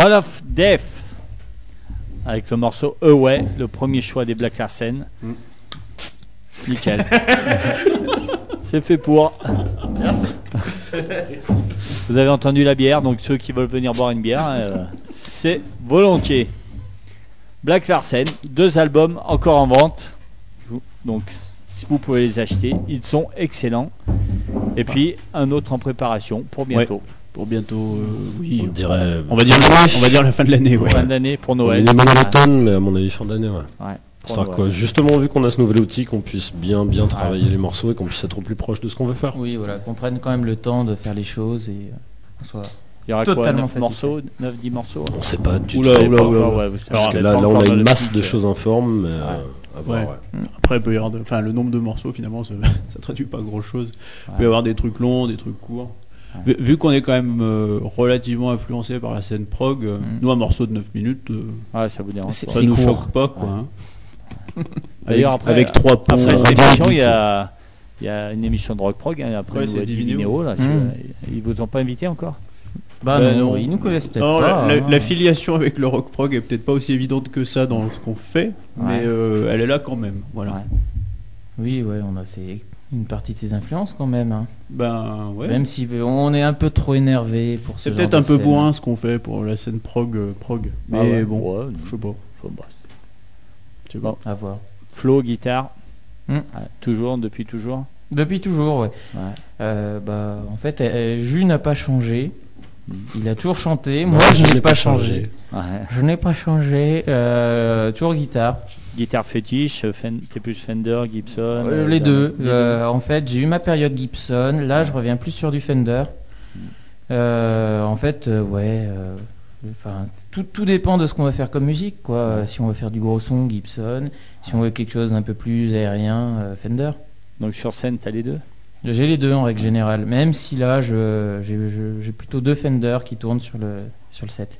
Speaker 1: Wall of Death avec le morceau Away, le premier choix des Black Larsen.
Speaker 3: Mm.
Speaker 1: Nickel. C'est fait pour.
Speaker 2: Merci.
Speaker 1: Vous avez entendu la bière, donc ceux qui veulent venir boire une bière, euh, c'est volontiers. Black Larsen, deux albums encore en vente. Donc si vous pouvez les acheter, ils sont excellents. Et puis un autre en préparation pour bientôt.
Speaker 4: Pour bientôt, euh, oui.
Speaker 3: On dirait.
Speaker 4: On va dire, on va dire la fin de l'année, ouais.
Speaker 1: Fin d'année pour
Speaker 3: On
Speaker 1: Noël.
Speaker 3: est même en automne, mais à mon avis fin d'année, ouais.
Speaker 1: Ouais,
Speaker 3: Histoire que, justement, vu qu'on a ce nouvel outil, qu'on puisse bien bien travailler les morceaux et qu'on puisse être au plus proche de ce qu'on veut faire.
Speaker 2: Oui, voilà, qu'on prenne quand même le temps de faire les choses et euh, qu'on soit.
Speaker 1: Il y aura quoi
Speaker 2: Totalement
Speaker 1: 9
Speaker 2: satisfait.
Speaker 1: morceaux 9-10 morceaux
Speaker 3: On sait pas du tout.
Speaker 4: Oula, oula,
Speaker 3: pas.
Speaker 4: oula.
Speaker 1: Ouais,
Speaker 3: Parce que
Speaker 1: on
Speaker 3: là, on a une masse de
Speaker 1: euh,
Speaker 3: choses informes, euh, à voir,
Speaker 4: Ouais.
Speaker 3: ouais.
Speaker 4: Après, il peut y avoir de- enfin, le nombre de morceaux, finalement, ça, ça traduit pas grand chose. Il peut y avoir des trucs longs, des trucs courts. Vu, vu qu'on est quand même euh, relativement influencé par la scène prog, euh,
Speaker 2: Mm.
Speaker 4: nous, un morceau de 9 minutes, euh,
Speaker 1: Ah, ça vous dérange
Speaker 2: C'est-
Speaker 1: pas.
Speaker 4: ça
Speaker 2: c'est
Speaker 4: nous
Speaker 2: court.
Speaker 4: choque pas, quoi.
Speaker 1: Ouais.
Speaker 4: hein. avec,
Speaker 1: D'ailleurs, après-
Speaker 4: avec trois ponts.
Speaker 1: Après cette émission, il y a, il y a une émission de rock prog. hein, après,
Speaker 4: Ouais, Divinéo.
Speaker 1: Divinéo, là,
Speaker 2: Mm.
Speaker 1: Ils vous ont pas invité encore?
Speaker 2: Bah,
Speaker 4: Bah,
Speaker 2: non,
Speaker 4: non.
Speaker 2: ils nous connaissent peut-être pas.
Speaker 4: la,
Speaker 2: hein.
Speaker 4: la filiation avec le rock prog est peut-être pas aussi évidente que ça dans ce qu'on fait, mais euh, elle est là quand même. Voilà.
Speaker 1: Ouais.
Speaker 2: Oui, ouais, on a c'est une partie de ses influences quand même. hein.
Speaker 4: Ben ouais.
Speaker 2: Même si on est un peu trop énervé pour ce
Speaker 4: C'est peut-être un peu
Speaker 2: scène.
Speaker 4: bourrin ce qu'on fait pour la scène prog. euh, prog. Mais
Speaker 1: Ah ouais.
Speaker 4: bon,
Speaker 1: Ouais,
Speaker 4: je sais pas.
Speaker 1: Bah,
Speaker 4: Je sais pas.
Speaker 2: À voir.
Speaker 1: Flo, guitare.
Speaker 2: Mm.
Speaker 1: Ouais, toujours, depuis toujours.
Speaker 2: Depuis toujours, ouais. Euh, bah, en fait, euh, Jus n'a pas changé.
Speaker 1: Mm.
Speaker 2: Il a toujours chanté. Moi, je n'ai pas changé.
Speaker 1: Ouais.
Speaker 2: Je n'ai pas changé. Toujours guitare.
Speaker 1: Guitare fétiche, t'es plus Fender, Gibson.
Speaker 2: Euh,
Speaker 1: euh,
Speaker 2: les deux.
Speaker 1: les
Speaker 2: Euh, en fait, j'ai eu ma période Gibson. Là, je reviens plus sur du Fender. En fait, ouais. Enfin, tout, tout dépend de ce qu'on va faire comme musique, quoi. Si on veut faire du gros son, Gibson. Si on veut quelque chose d'un peu plus aérien, Fender.
Speaker 1: Donc sur scène, t'as les deux?
Speaker 2: J'ai les deux en règle générale. Même si là, j'ai plutôt deux Fender qui tournent sur le sur le set.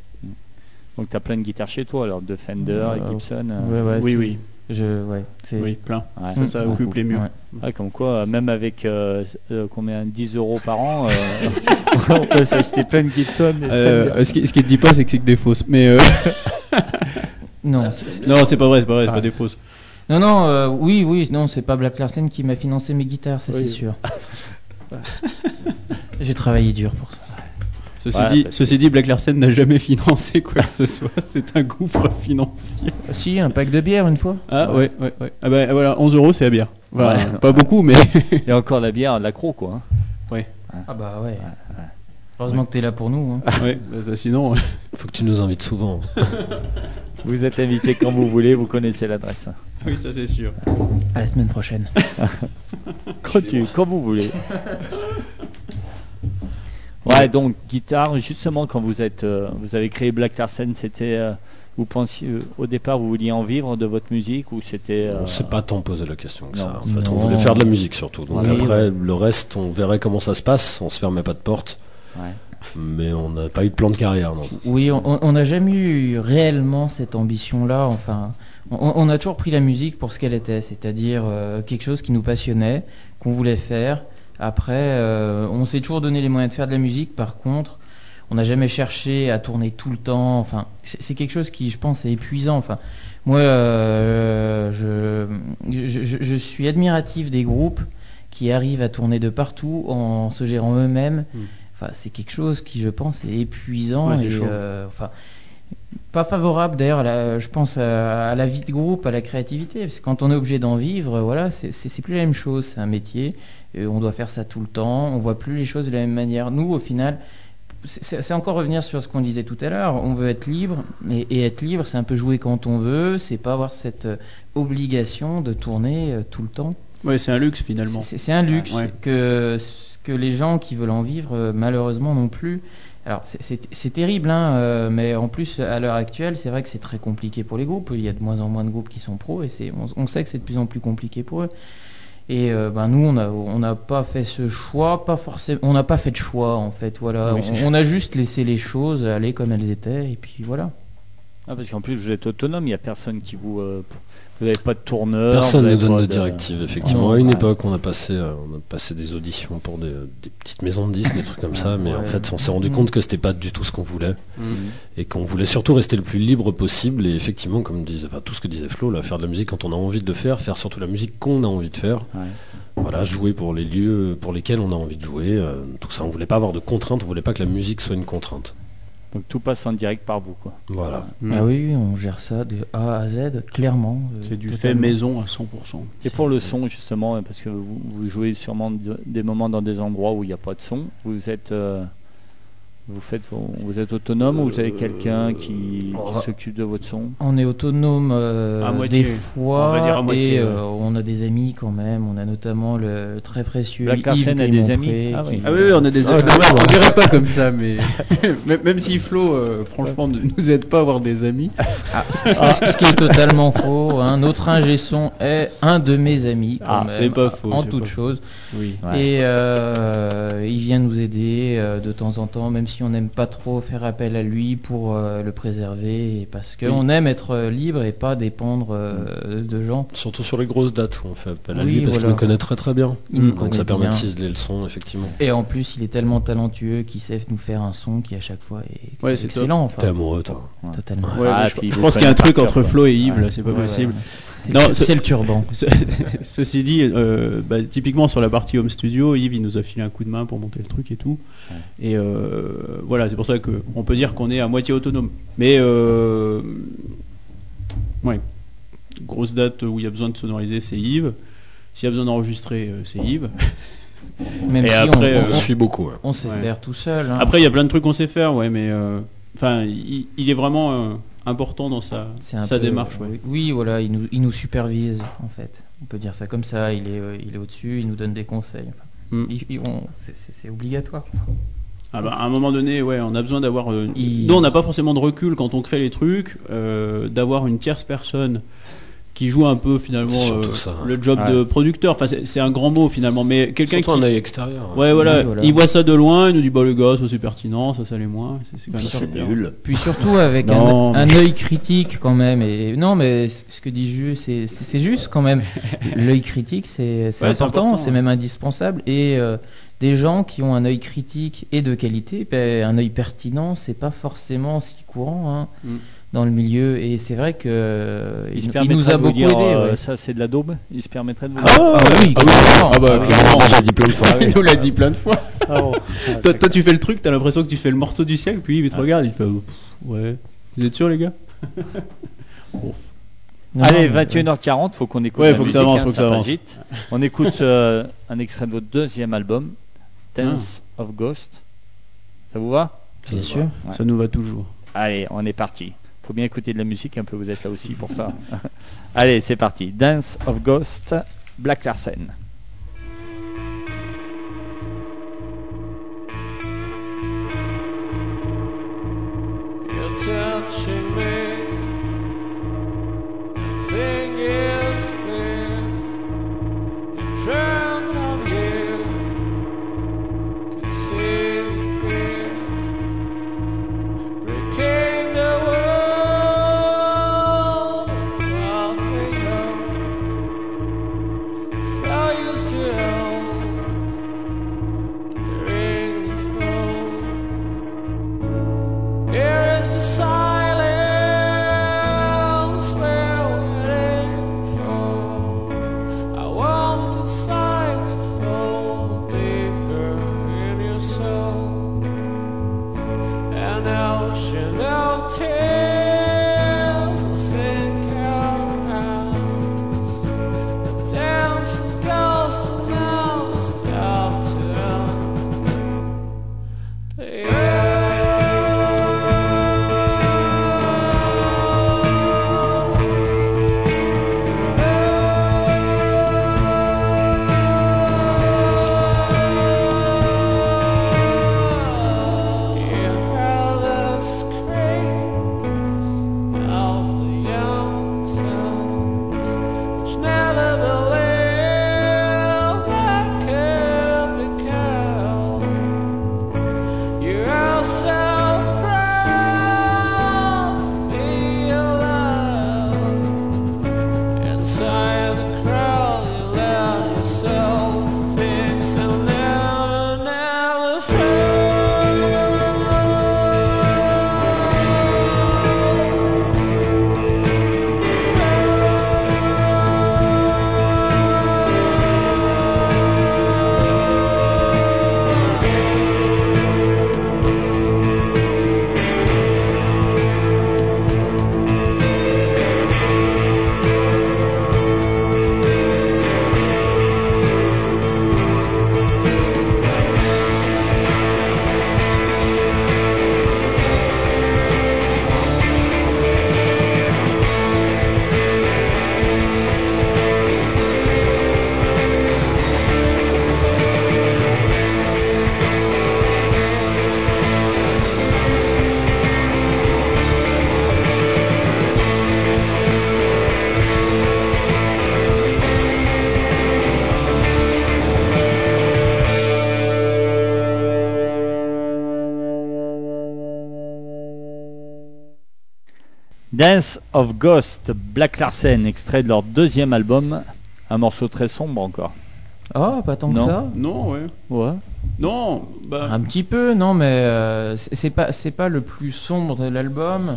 Speaker 1: Donc t'as plein de guitares chez toi, alors de Fender
Speaker 2: Euh,
Speaker 1: et Gibson. euh,
Speaker 2: Ouais, ouais,
Speaker 4: oui, oui,
Speaker 2: Je, ouais, c'est.
Speaker 4: oui, plein.
Speaker 1: ouais.
Speaker 2: Mm.
Speaker 4: Ça
Speaker 2: Ouais.
Speaker 4: occupe les murs.
Speaker 2: Ouais.
Speaker 1: Ouais, comme quoi, euh, même avec euh, euh, combien 10 euros par an, euh, on peut s'acheter plein de Gibson.
Speaker 4: Euh, ce, qui, ce qui te dit pas, c'est que c'est que des fausses. Mais euh,
Speaker 2: Non, c'est- c'est-
Speaker 4: non, c'est pas vrai, c'est pas vrai, c'est
Speaker 2: Ah.
Speaker 4: pas des fausses.
Speaker 2: non, non, euh, oui, oui, non, c'est pas Black Larsen qui m'a financé mes guitares, ça
Speaker 1: Oui.
Speaker 2: c'est sûr. J'ai travaillé dur pour ça.
Speaker 4: Ceci,
Speaker 1: Ouais,
Speaker 4: dit, Black Larsen n'a jamais financé quoi que ce soit. C'est un gouffre financier.
Speaker 2: Euh, Si, un pack de bière une fois.
Speaker 4: Ah ouais, ouais, ouais. Ah bah voilà, 11 euros, c'est la bière. Voilà,
Speaker 1: Ouais.
Speaker 4: Pas beaucoup, mais
Speaker 1: Et encore la bière, de l'accro quoi. hein.
Speaker 2: Ah bah ouais. Heureusement que t'es là pour nous. hein.
Speaker 4: ouais, bah, ça, sinon.
Speaker 3: Faut que tu nous invites souvent.
Speaker 1: Vous êtes invité quand vous voulez, vous connaissez l'adresse. hein.
Speaker 4: oui, ça c'est sûr.
Speaker 2: À la semaine prochaine.
Speaker 1: Quand, tu- quand vous voulez. Ouais, donc guitare, justement, quand vous êtes, euh, vous avez créé Black Larsen, c'était, euh, vous pensiez, euh, au départ, vous vouliez en vivre de votre musique ou c'était euh,
Speaker 3: On s'est pas tant posé la question que
Speaker 1: non.
Speaker 3: ça. En fait, on voulait faire de la musique surtout. Donc
Speaker 2: Oui,
Speaker 3: après, le reste, on verrait comment ça se passe. On se fermait pas de porte.
Speaker 1: Ouais.
Speaker 3: Mais on n'a pas eu de plan de carrière, non.
Speaker 2: Oui, on on n'a jamais eu réellement cette ambition-là. Enfin, on, on a toujours pris la musique pour ce qu'elle était, c'est-à-dire euh, quelque chose qui nous passionnait, qu'on voulait faire. Après, euh, on s'est toujours donné les moyens de faire de la musique. Par contre, on n'a jamais cherché à tourner tout le temps. Enfin, c'est quelque chose qui, je pense, est épuisant. Enfin, moi, euh, je, je, je- je suis admiratif des groupes qui arrivent à tourner de partout en se gérant eux-mêmes.
Speaker 4: Mm.
Speaker 2: Enfin, c'est quelque chose qui, je pense, est épuisant
Speaker 4: Ouais,
Speaker 2: et euh, enfin pas favorable d'ailleurs. à la- Je pense à, à la vie de groupe, à la créativité, parce que quand on est obligé d'en vivre, voilà, c'est plus la même chose. C'est un métier, et on doit faire ça tout le temps. On voit plus les choses de la même manière. Nous, au final. c'est- encore revenir sur ce qu'on disait tout à l'heure. On veut être libre, et, et être libre, c'est un peu jouer quand on veut. C'est pas avoir cette euh, obligation de tourner euh, tout le temps.
Speaker 4: Ouais, c'est un luxe finalement.
Speaker 2: C'est un luxe
Speaker 4: Ouais.
Speaker 2: que, que les gens qui veulent en vivre, euh, malheureusement, non plus. Alors, c'est- terrible, hein, euh, mais en plus, à l'heure actuelle, c'est vrai que c'est très compliqué pour les groupes. Il y a de moins en moins de groupes qui sont pros et on sait que c'est de plus en plus compliqué pour eux. Et euh, ben, nous, on n'a on n'a pas fait ce choix, pas forcément, on n'a pas fait de choix en fait. Voilà,
Speaker 1: Oui.
Speaker 2: on, on a juste laissé les choses aller comme elles étaient et puis voilà.
Speaker 1: Ah, parce qu'en plus, vous êtes autonome, il n'y a personne qui vous. euh, vous n'avez pas de tourneur.
Speaker 3: Personne ne donne de directives, effectivement.
Speaker 1: Non,
Speaker 3: à une
Speaker 1: ouais.
Speaker 3: époque, on a, passé, euh, on a passé des auditions pour des, des petites maisons de disques, des trucs comme ça, mais en fait, on s'est rendu
Speaker 2: Mm.
Speaker 3: compte que c'était pas du tout ce qu'on voulait
Speaker 4: Mm.
Speaker 3: et qu'on voulait surtout rester le plus libre possible. Et effectivement, comme disait, enfin, tout ce que disait Flo, là, faire de la musique quand on a envie de le faire, faire surtout la musique qu'on a envie de faire.
Speaker 1: Ouais.
Speaker 3: Voilà, jouer pour les lieux pour lesquels on a envie de jouer. euh, tout ça, on voulait pas avoir de contraintes, on voulait pas que la musique soit une contrainte.
Speaker 1: Donc tout passe en direct par vous. Quoi.
Speaker 3: Voilà.
Speaker 2: Ah oui, on gère ça de A à Z, clairement. euh,
Speaker 4: C'est du fait maison à 100%.
Speaker 1: Et pour le son, justement, parce que vous, vous jouez sûrement de- des moments dans des endroits où il n'y a pas de son, vous êtes. euh, vous, faites, vos- vous êtes autonome ou vous avez quelqu'un qui,
Speaker 3: va-
Speaker 1: s'occupe de votre son?
Speaker 2: On est autonome euh,
Speaker 4: À moitié.
Speaker 2: des fois
Speaker 4: On va dire à moitié,
Speaker 2: et
Speaker 4: ouais.
Speaker 2: euh, on a des amis quand même. On a notamment le très précieux
Speaker 1: Black
Speaker 2: Yves
Speaker 1: a des amis Ah
Speaker 2: qui-.
Speaker 4: Ah oui, oui, on a des
Speaker 3: Ah,
Speaker 4: amis. on dirait pas comme ça, mais même, si Flo, euh, franchement, ne nous aide pas à avoir des amis.
Speaker 2: Ah, ce qui est totalement faux. hein. Notre ingé son est un de mes amis quand
Speaker 1: Ah,
Speaker 2: même,
Speaker 4: pas faux,
Speaker 2: en toute
Speaker 4: pas
Speaker 2: chose.
Speaker 4: Oui.
Speaker 1: Ouais.
Speaker 2: Et euh, il vient nous aider euh, de temps en temps, même si on n'aime pas trop faire appel à lui pour euh, le préserver, et parce qu'on aime être euh, libre et pas dépendre euh, de gens.
Speaker 3: Surtout sur les grosses dates, on fait appel à
Speaker 2: Oui,
Speaker 3: lui parce
Speaker 2: voilà.
Speaker 3: qu'il nous connaît très très bien.
Speaker 2: Il nous
Speaker 3: Donc ça permet de ciseler le son, effectivement.
Speaker 2: Et en plus, il est tellement talentueux qu'il sait nous faire un son qui à chaque fois est
Speaker 4: Ouais, c'est
Speaker 2: excellent.
Speaker 3: T'es
Speaker 2: Enfin,
Speaker 3: amoureux, toi.
Speaker 2: totalement.
Speaker 4: Ouais,
Speaker 1: Ah,
Speaker 4: je, pense qu'il y a un truc entre Flo et Yves,
Speaker 1: Ouais.
Speaker 4: c'est pas
Speaker 2: Ouais,
Speaker 4: possible. Non,
Speaker 2: c'est-
Speaker 4: ce-
Speaker 2: c'est le turban.
Speaker 4: Ce- Ceci dit, euh, bah, typiquement sur la partie home studio, Yves il nous a filé un coup de main pour monter le truc et tout. Et euh, voilà, c'est pour ça que on peut dire qu'on est à moitié autonome. Mais euh, ouais, grosse date où il y a besoin de sonoriser, c'est Yves. S'il y a besoin d'enregistrer, c'est Yves.
Speaker 2: Même
Speaker 4: Et
Speaker 2: si
Speaker 4: après,
Speaker 2: on,
Speaker 3: On
Speaker 2: on-
Speaker 3: suit beaucoup. ouais.
Speaker 2: on sait
Speaker 4: Ouais.
Speaker 2: faire tout seul. hein.
Speaker 4: Après, il y a plein de trucs qu'on sait faire, ouais, mais euh, enfin, il, il est vraiment euh, important dans sa, sa
Speaker 2: peu-
Speaker 4: démarche. Ouais.
Speaker 2: oui, oui, voilà, il nous, il nous supervise en fait. On peut dire ça comme ça. Il est, euh, il est au-dessus, il nous donne des conseils. Enfin,
Speaker 4: Mm.
Speaker 2: on- c'est- obligatoire.
Speaker 4: Ah bah, à un moment donné, ouais, on a besoin d'avoir. euh,
Speaker 2: Il-
Speaker 4: Nous, on n'a pas forcément de recul quand on crée les trucs, euh, d'avoir une tierce personne qui joue un peu finalement euh,
Speaker 3: ça.
Speaker 4: le job
Speaker 1: Ouais.
Speaker 4: de producteur. Enfin, c'est un grand mot finalement, mais quelqu'un qui.
Speaker 3: Un œil extérieur.
Speaker 4: Ouais, voilà,
Speaker 2: Oui, voilà.
Speaker 4: il voit ça de loin, il nous dit bah le gars, ça c'est pertinent, ça ça l'est moins. C'est- C'est quand même
Speaker 3: Ça, c'est
Speaker 4: super.
Speaker 3: nul.
Speaker 2: Puis surtout avec un,
Speaker 4: Non,
Speaker 2: un
Speaker 4: mais-
Speaker 2: œil critique quand même. Et non, mais ce que dit Jules, c'est c'est juste quand même. L'œil critique, c'est c'est
Speaker 4: Ouais, c'est
Speaker 2: important,
Speaker 4: important,
Speaker 2: c'est
Speaker 4: ouais.
Speaker 2: même indispensable. Et euh, des gens qui ont un œil critique et de qualité, ben, un œil pertinent, c'est pas forcément si courant hein,
Speaker 4: Mm.
Speaker 2: Dans le milieu. Et c'est vrai que
Speaker 1: Il,
Speaker 2: nous
Speaker 1: de
Speaker 2: a
Speaker 1: vous
Speaker 2: beaucoup
Speaker 1: dire,
Speaker 2: aidé.
Speaker 1: euh,
Speaker 2: ouais.
Speaker 1: Ça, c'est de la daube Il se permettrait de vous
Speaker 2: Ah,
Speaker 1: dire
Speaker 2: ah oui,
Speaker 4: ah oui.
Speaker 2: clairement.
Speaker 4: Ah bah, clairement.
Speaker 3: J'ai dit plein de fois.
Speaker 4: Il nous l'a dit plein de fois.
Speaker 1: Ah bon.
Speaker 4: toi, toi, tu fais le truc, t'as l'impression que tu fais le morceau du siècle, puis il te regarde, il fait oh, ouais. Vous êtes sûr les gars?
Speaker 2: Non,
Speaker 1: Allez,
Speaker 2: mais-
Speaker 1: 21h40, faut qu'on écoute
Speaker 4: Ouais,
Speaker 1: la
Speaker 4: faut que ça avance,
Speaker 1: hein,
Speaker 4: faut que ça avance.
Speaker 1: vite. On écoute euh, un extrait de votre deuxième album, Dance of Ghost. Ça vous va?
Speaker 2: Bien sûr.
Speaker 1: Ouais.
Speaker 4: Ça nous va toujours.
Speaker 1: Allez, on est parti. Faut bien écouter de la musique un peu, vous êtes là aussi pour ça. Allez, c'est parti. Dance of Ghost, Black Larsen. Dance of Ghost, Black Larsen, extrait de leur deuxième album. Un morceau très sombre encore.
Speaker 2: Oh, pas tant
Speaker 1: Non.
Speaker 2: que ça.
Speaker 4: Non, ouais.
Speaker 1: Ouais.
Speaker 4: Non, bah,
Speaker 2: Un petit peu, non, mais euh, c'est pas, c'est pas le plus sombre de l'album.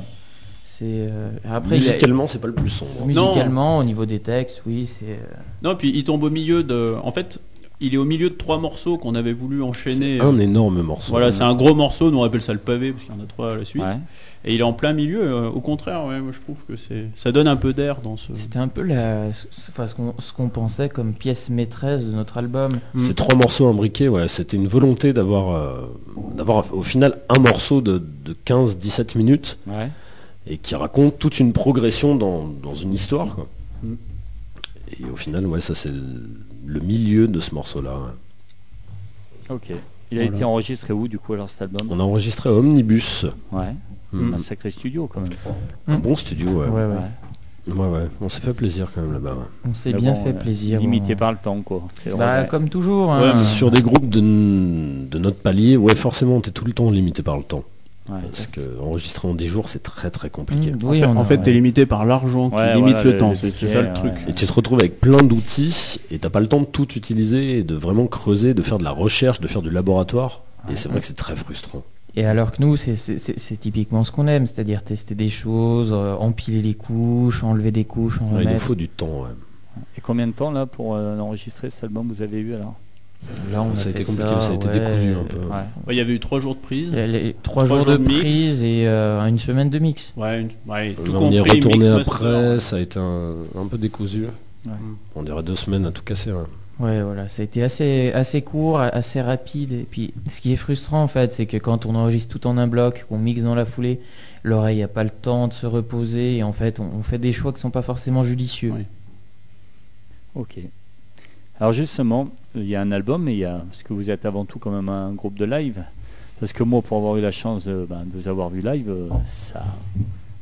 Speaker 2: C'est euh, après il y a-
Speaker 3: Musicalement, c'est pas le plus sombre.
Speaker 2: musicalement, au niveau des textes, oui, c'est. euh,
Speaker 4: non, puis il tombe au milieu de. En fait, il est au milieu de trois morceaux qu'on avait voulu enchaîner.
Speaker 3: Un énorme morceau.
Speaker 4: Voilà, c'est un gros morceau, nous on appelle ça le pavé parce qu'il y en a trois à la suite.
Speaker 1: Ouais.
Speaker 4: Et il est en plein milieu. euh, au contraire, ouais, moi je trouve que c'est, ça donne un peu d'air dans ce.
Speaker 2: C'était un peu la, enfin, ce qu'on ce qu'on pensait comme pièce maîtresse de notre album.
Speaker 3: Ces trois morceaux imbriqués, ouais, c'était une volonté d'avoir, euh, d'avoir au final un morceau de, de 15-17 minutes
Speaker 1: Ouais.
Speaker 3: et qui raconte toute une progression dans, dans une histoire. quoi.
Speaker 4: Mm.
Speaker 3: Et au final, ouais, ça c'est le, milieu de ce morceau-là. ouais.
Speaker 1: Ok. Il a
Speaker 4: Voilà.
Speaker 1: été enregistré où du coup alors cet album
Speaker 3: On a enregistré à Omnibus,
Speaker 1: Ouais.
Speaker 3: Mm.
Speaker 1: Un sacré studio quand même.
Speaker 3: un bon studio. Ouais,
Speaker 2: Ouais, ouais.
Speaker 1: Ouais.
Speaker 3: Ouais, ouais. On s'est fait plaisir quand même là-bas.
Speaker 2: On s'est bien
Speaker 1: bon,
Speaker 2: fait
Speaker 1: euh,
Speaker 2: plaisir.
Speaker 1: Limité
Speaker 2: on-
Speaker 1: par le temps quoi.
Speaker 2: Bah, comme toujours. hein.
Speaker 3: Sur des groupes de, de notre palier, ouais, forcément, t'es tout le temps limité par le temps.
Speaker 1: Ouais.
Speaker 3: Parce que enregistrer en 10 jours, c'est très très compliqué.
Speaker 2: Mm,
Speaker 4: En
Speaker 2: oui,
Speaker 4: fait,
Speaker 2: on a-
Speaker 4: en fait, t'es
Speaker 2: ouais.
Speaker 4: limité par l'argent qui
Speaker 1: Ouais,
Speaker 4: limite
Speaker 1: voilà,
Speaker 4: le,
Speaker 1: le-
Speaker 4: temps. C'est, ça le
Speaker 1: ouais.
Speaker 4: truc.
Speaker 3: Et tu te retrouves avec plein d'outils et t'as pas le temps de tout utiliser et de vraiment creuser, de faire de la recherche, de faire du laboratoire. Et c'est vrai que c'est très frustrant.
Speaker 2: Et alors que nous, c'est- typiquement ce qu'on aime, c'est-à-dire tester des choses, euh, empiler les couches, enlever des couches, en
Speaker 3: Ouais, il nous faut du temps. ouais.
Speaker 1: Et combien de temps là pour euh, enregistrer cet album vous avez eu alors?
Speaker 2: Là, on
Speaker 3: Ça a été compliqué, ça a été
Speaker 2: ouais.
Speaker 3: décousu un peu.
Speaker 1: Ouais.
Speaker 4: Ouais, Il y avait eu trois jours de prise.
Speaker 2: Les- trois,
Speaker 4: Trois
Speaker 2: jours,
Speaker 4: jours
Speaker 2: de
Speaker 4: mix.
Speaker 2: prise et euh, une semaine de mix.
Speaker 4: Ouais, une- ouais, tout
Speaker 3: on y est retourné
Speaker 4: mix
Speaker 3: après, ça a été un, un peu décousu.
Speaker 1: Ouais.
Speaker 3: On dirait deux semaines à tout casser. ouais.
Speaker 2: Ouais, voilà, ça a été assez, assez court, assez rapide. Et puis, ce qui est frustrant en fait, c'est que quand on enregistre tout en un bloc, qu'on mixe dans la foulée, l'oreille n'a pas le temps de se reposer et en fait, on, on fait des choix qui sont pas forcément judicieux.
Speaker 4: Ouais.
Speaker 1: Ok. Alors justement, il y a un album, mais il y a parce que vous êtes avant tout quand même un groupe de live. Parce que moi, pour avoir eu la chance de, ben, de vous avoir vu live, euh, ça,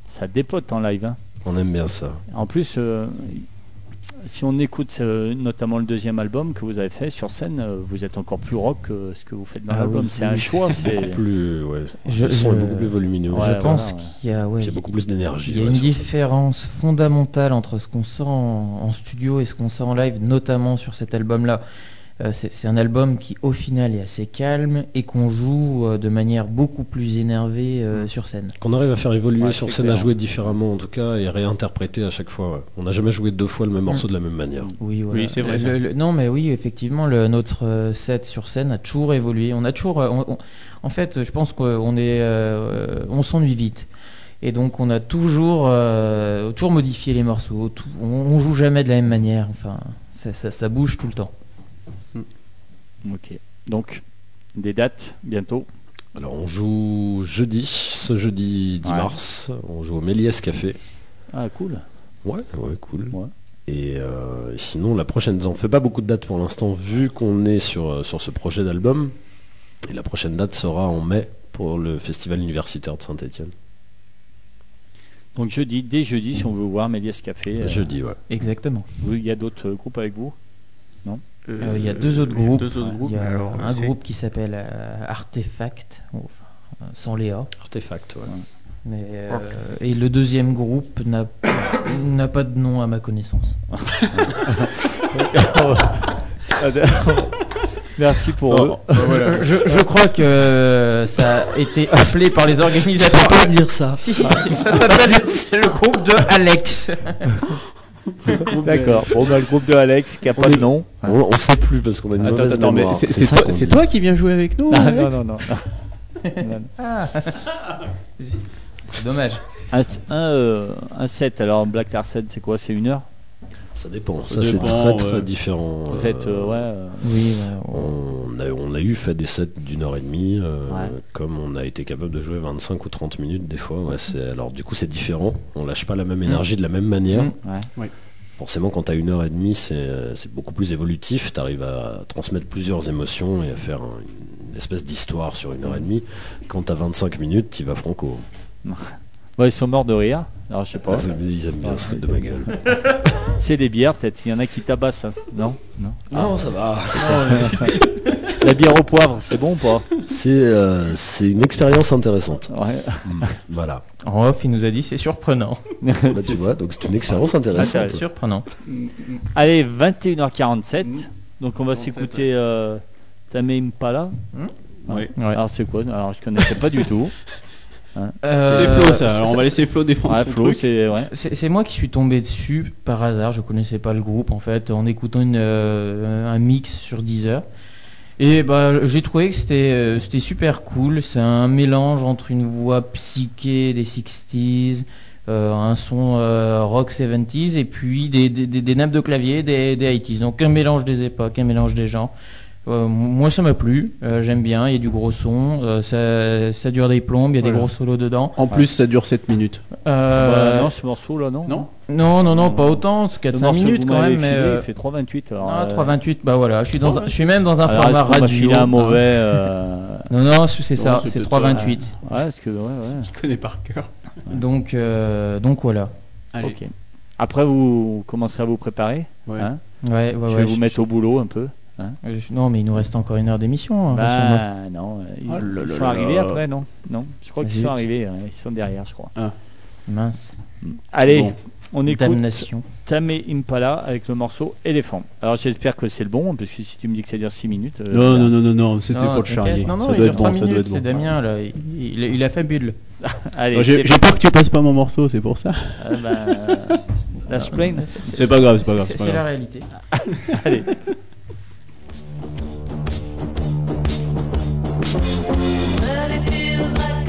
Speaker 1: ça dépote en live. hein.
Speaker 3: On aime bien ça.
Speaker 1: En plus, euh, si on écoute euh, notamment le deuxième album que vous avez fait sur scène, euh, vous êtes encore plus rock que ce que vous faites dans
Speaker 2: Ah
Speaker 1: l'album.
Speaker 2: oui,
Speaker 1: c'est
Speaker 2: oui.
Speaker 1: un choix. C'est
Speaker 3: Beaucoup plus, ouais.
Speaker 2: Je-
Speaker 3: le son
Speaker 2: je-
Speaker 3: est beaucoup plus volumineux.
Speaker 1: Ouais,
Speaker 2: Je pense
Speaker 1: voilà,
Speaker 2: qu'il y a, ouais,
Speaker 3: Il y a beaucoup plus d'énergie.
Speaker 2: il y a
Speaker 3: ouais,
Speaker 2: une différence fondamentale entre ce qu'on sort en, en studio et ce qu'on sort en live, notamment sur cet album-là. Euh, c'est un album qui, au final, est assez calme et qu'on joue euh, de manière beaucoup plus énervée euh, sur scène.
Speaker 3: Qu'on arrive à faire évoluer
Speaker 1: Ouais,
Speaker 3: sur scène, à jouer différemment en tout cas, et réinterpréter à chaque fois. ouais. On n'a jamais joué deux fois le même morceau de la même manière.
Speaker 2: Oui, voilà.
Speaker 4: Oui, c'est vrai,
Speaker 2: Le-
Speaker 4: ça.
Speaker 2: le- non, mais oui, effectivement, le, notre set sur scène a toujours évolué. On a toujours, on- on- en fait, je pense qu'on est, euh, on s'ennuie vite. Et donc, on a toujours, euh, toujours modifié les morceaux. tout- on, on joue jamais de la même manière. Enfin, ça, ça- ça bouge tout le temps.
Speaker 1: Ok. Donc, des dates bientôt.
Speaker 3: Alors on joue jeudi, ce jeudi 10
Speaker 1: Ouais.
Speaker 3: mars, on joue au Méliès Café.
Speaker 1: Ah, cool.
Speaker 3: Ouais, ouais, cool.
Speaker 1: Ouais.
Speaker 3: Et euh, sinon, la prochaine, on fait pas beaucoup de dates pour l'instant, vu qu'on est sur, euh, sur ce projet d'album. Et la prochaine date sera en mai pour le festival universitaire de Saint-Etienne.
Speaker 1: Donc jeudi, dès jeudi, si on veut voir Méliès Café. euh,
Speaker 3: Jeudi, ouais.
Speaker 2: Exactement.
Speaker 1: Il y a d'autres groupes avec vous?
Speaker 2: Euh, Il y a deux autres groupes.
Speaker 4: Deux autres
Speaker 1: Ouais.
Speaker 4: groupes.
Speaker 2: Il y a
Speaker 4: Alors,
Speaker 2: un groupe qui s'appelle euh, Artefact, enfin, euh, sans Léa.
Speaker 3: Artefact, ouais.
Speaker 2: Mais, euh, et le deuxième groupe n'a n'a pas de nom à ma connaissance.
Speaker 1: Merci pour eux.
Speaker 2: Je, je- je crois que ça a été appelé par les organisateurs.
Speaker 5: pas dire ça.
Speaker 2: Si, ça s'appelle c'est le groupe de Alex.
Speaker 1: D'accord. Bon, bah, le groupe de Alex qui a pas de nom.
Speaker 3: On, on sait plus parce qu'on a une
Speaker 4: Attends,
Speaker 3: mauvaise
Speaker 4: attends,
Speaker 3: mémoire.
Speaker 4: c'est, toi, qui viens jouer avec nous
Speaker 1: Ah,
Speaker 4: Alex
Speaker 1: non, non, non. Non.
Speaker 2: C'est dommage.
Speaker 1: Un, un, euh, un set, alors Black Larsen, c'est quoi? C'est une heure?
Speaker 3: Ça dépend.
Speaker 4: Ça
Speaker 3: Ça, c'est très très différent.
Speaker 1: Vous
Speaker 3: Euh,
Speaker 1: êtes, euh, ouais. euh,
Speaker 2: Oui, on-
Speaker 3: a, on a eu fait des sets d'une heure et demie, euh,
Speaker 1: Ouais.
Speaker 3: comme on a été capable de jouer 25 ou 30 minutes des fois. Ouais, c'est- alors du coup c'est différent, on lâche pas la même énergie de la même manière.
Speaker 2: Mm.
Speaker 1: ouais.
Speaker 3: Forcément quand tu as une heure et demie c'est euh, c'est beaucoup plus évolutif, tu arrives à transmettre plusieurs émotions et à faire un- une espèce d'histoire sur une heure et demie. Quand tu as 25 minutes, tu vas franco.
Speaker 1: Ils sont morts de rire. Alors, je sais pas.
Speaker 3: Ils aiment bien
Speaker 1: Ouais,
Speaker 3: se foutre de ma gueule.
Speaker 1: C'est des bières, peut-être. Il y en a qui tabassent. hein. Non? Non?
Speaker 3: Non, ça va.
Speaker 1: La bière au poivre, c'est bon ou pas?
Speaker 3: C'est euh, c'est une expérience intéressante.
Speaker 1: Ouais.
Speaker 3: Mm. Voilà.
Speaker 2: En off, il nous a dit c'est surprenant.
Speaker 3: Bah, tu vois, donc c'est une expérience intéressante.
Speaker 1: Intéressant.
Speaker 2: surprenant.
Speaker 1: Allez, 21h47.
Speaker 4: Mm.
Speaker 1: Donc on va s'écouter euh, Tame Impala.
Speaker 4: Oui.
Speaker 2: Ouais.
Speaker 1: Alors c'est quoi? Alors je connaissais pas du tout.
Speaker 2: Euh,
Speaker 4: C'est Flo ça, alors on va laisser Flo défendre
Speaker 1: Ouais,
Speaker 4: son
Speaker 1: Flo,
Speaker 4: truc.
Speaker 1: c'est ouais.
Speaker 2: C'est c'est moi qui suis tombé dessus par hasard, je connaissais pas le groupe en fait, en écoutant une, euh, un mix sur Deezer. Et bah, j'ai trouvé que c'était euh, c'était super cool, c'est un mélange entre une voix psyché des 60s, euh, un son euh, rock 70s et puis des, des, des- des nappes de clavier des, des 80s. Donc un mélange des époques, un mélange des gens. Euh, moi ça m'a plu, euh, j'aime bien, il y a du gros son, euh, ça, ça dure des plombes, il y a des gros solos dedans.
Speaker 4: En plus, ça dure 7 minutes.
Speaker 2: Euh,
Speaker 1: Bah, non, ce morceau là, non
Speaker 4: Non
Speaker 2: non, non, pas autant, c'est
Speaker 1: Le
Speaker 2: 4-5
Speaker 1: morceau que
Speaker 2: minutes quand même, mais...
Speaker 1: filé,
Speaker 2: euh,
Speaker 1: il fait 3,28. Alors,
Speaker 2: ah,
Speaker 1: euh,
Speaker 2: 3,28, bah voilà, je suis, dans un- je suis même dans un
Speaker 1: alors,
Speaker 2: format radio.
Speaker 1: un mauvais. euh,
Speaker 2: Non, non, c'est ça,
Speaker 4: c'est
Speaker 2: c'est
Speaker 4: peut-être
Speaker 2: 3,28.
Speaker 1: Ouais, parce que ouais, ouais.
Speaker 4: Je connais par cœur.
Speaker 2: Donc, euh, donc voilà.
Speaker 4: Allez.
Speaker 1: Ok. Après, vous commencerez à vous préparer.
Speaker 4: Ouais.
Speaker 1: hein
Speaker 2: Ouais, ouais,
Speaker 1: je
Speaker 2: ouais,
Speaker 1: vais vous
Speaker 2: je-
Speaker 1: mettre au boulot un peu.
Speaker 2: Non, mais il nous reste encore une heure d'émission. hein.
Speaker 1: Bah non, euh, ils,
Speaker 4: Oh
Speaker 1: sont arrivés
Speaker 4: là.
Speaker 1: après, non? Non, je crois qu'ils sont arrivés. Ils sont derrière, je crois.
Speaker 2: Mince.
Speaker 1: Allez,
Speaker 4: Bon.
Speaker 1: on écoute
Speaker 2: Damnation.
Speaker 1: Tame Impala avec le morceau Éléphant. Alors j'espère que c'est le bon, parce que si tu me dis que ça dure 6 minutes. euh,
Speaker 4: Non, non, non, non, non, c'était pour le charrier.
Speaker 2: Non, non,
Speaker 4: ça
Speaker 2: il
Speaker 4: doit être
Speaker 2: 3
Speaker 4: bon, ça doit
Speaker 2: c'est. Damien, là. Il, il, il a fait bulle.
Speaker 1: Allez,
Speaker 4: Moi, J'ai peur que tu passes pas mon morceau, c'est pour ça.
Speaker 1: Ah, bah,
Speaker 4: C'est pas grave, c'est pas grave.
Speaker 2: C'est la réalité.
Speaker 1: Allez.
Speaker 7: But it feels like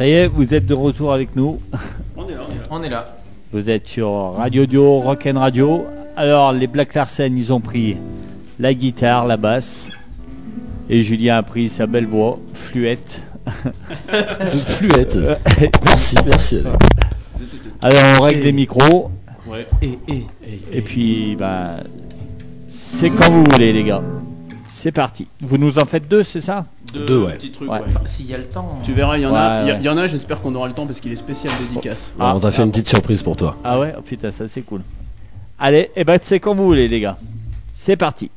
Speaker 1: Ça y est, vous êtes de retour avec nous.
Speaker 4: On est là, on est là.
Speaker 2: On est là.
Speaker 1: Vous êtes sur Radio Dio, Rock'n Radio. Alors, les Black Larsen, ils ont pris la guitare, la basse. Et Julien a pris sa belle voix, fluette.
Speaker 3: Fluette. merci, merci.
Speaker 1: Alors, on règle les micros.
Speaker 4: Ouais.
Speaker 2: Et, et,
Speaker 1: Et puis, bah, c'est quand vous voulez, les gars. C'est parti. Vous nous en faites deux, c'est ça?
Speaker 4: Deux,
Speaker 3: Deux, ouais.
Speaker 4: petits trucs,
Speaker 1: Ouais.
Speaker 2: Enfin, s'il y a le temps.
Speaker 4: Tu verras, il y en a, il y en a, j'espère qu'on aura le temps parce qu'il est spécial dédicace.
Speaker 3: Alors,
Speaker 1: Ah,
Speaker 3: on t'a fait
Speaker 1: ah.
Speaker 3: une petite surprise pour toi.
Speaker 1: Ah ouais Oh, Putain, ça c'est cool. Allez, et ben c'est quand vous voulez, les gars. C'est parti.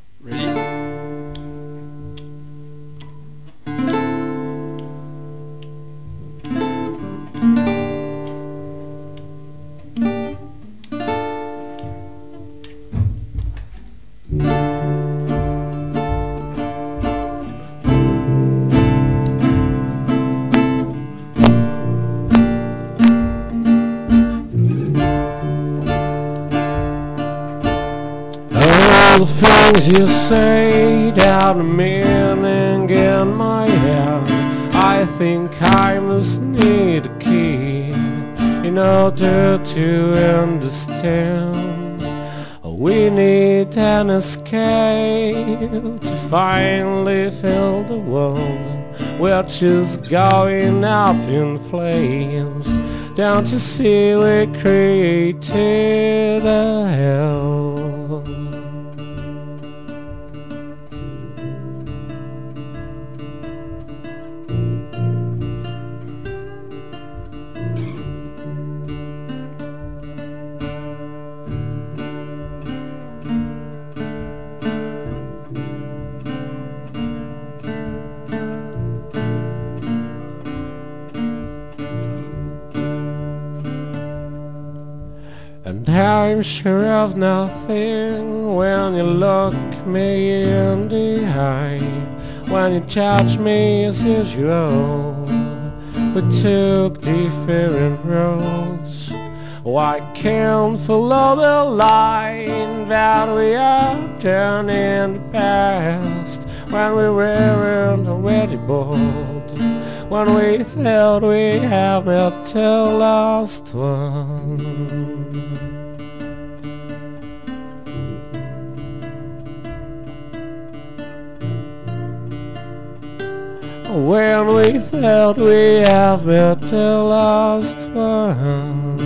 Speaker 5: Is going up in flames Don't you see we created a hell And I'm sure of nothing when you look me in the eye. When you judge me as usual, we took different roads. Why can't follow the line that we have done in the past when we weren't already bold? When we thought we had met the last one. When we thought we have met the last one.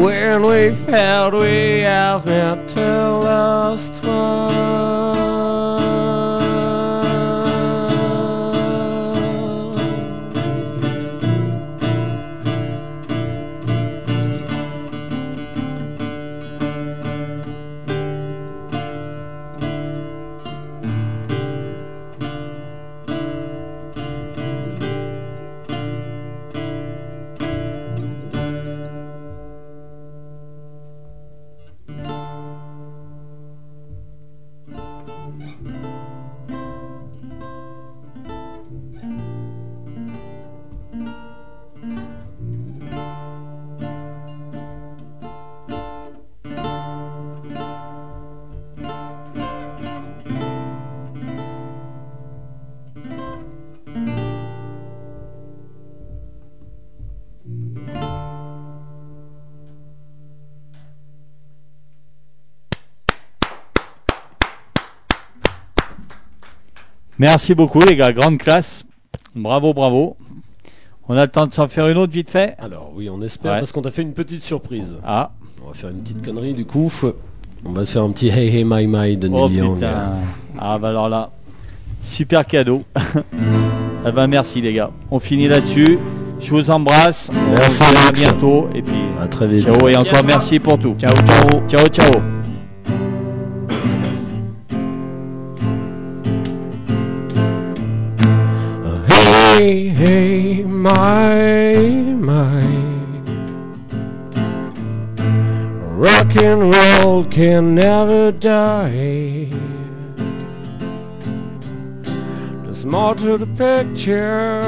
Speaker 5: When we felt we have met the last one.
Speaker 1: Merci beaucoup, les gars. Grande classe. Bravo, bravo. On a le temps de s'en faire une autre vite fait.
Speaker 3: Alors, oui, on espère
Speaker 1: Ouais.
Speaker 3: parce qu'on t'a fait une petite surprise.
Speaker 1: Ah,
Speaker 3: On va faire une petite connerie du coup. On va se faire un petit Hey Hey My My de
Speaker 1: oh
Speaker 3: Neil Young.
Speaker 1: putain. Ah, bah alors là, super cadeau. ah bah merci, les gars. On finit là-dessus. Je vous embrasse. On
Speaker 3: Merci,
Speaker 1: se verra
Speaker 3: Alex.
Speaker 1: bientôt. Et puis,
Speaker 3: À très vite.
Speaker 1: ciao et encore merci pour tout. Ciao, ciao. Ciao, ciao.
Speaker 5: Can never die. There's more to the picture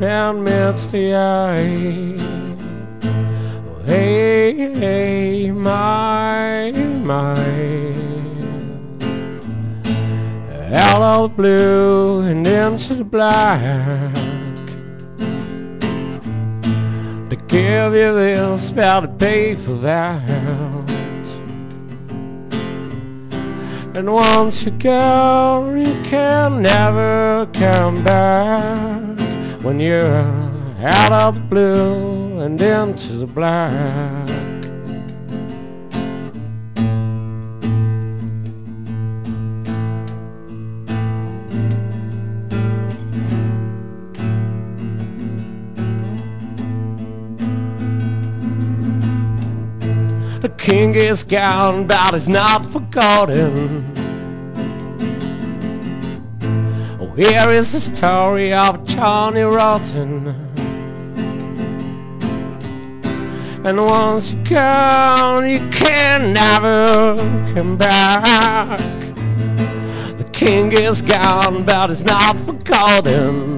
Speaker 5: than meets the eye. Hey, hey, my, my. Out of the blue and into the black. To give you this, about to pay for that. And once you go, you can never come back. When you're out of the blue and into the black. The king is gone, but he's not forgotten. Oh, here is the story of Johnny Rotten. And once you're gone, you can never come back. The king is gone, but he's not forgotten.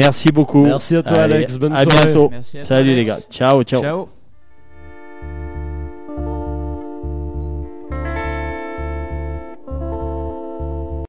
Speaker 1: Merci beaucoup.
Speaker 3: Merci à toi,
Speaker 1: Allez,
Speaker 3: Alex. Bonne
Speaker 1: à
Speaker 3: soirée.
Speaker 1: bientôt.
Speaker 2: Merci à toi,
Speaker 1: Salut les gars. Ciao, ciao.
Speaker 2: Ciao.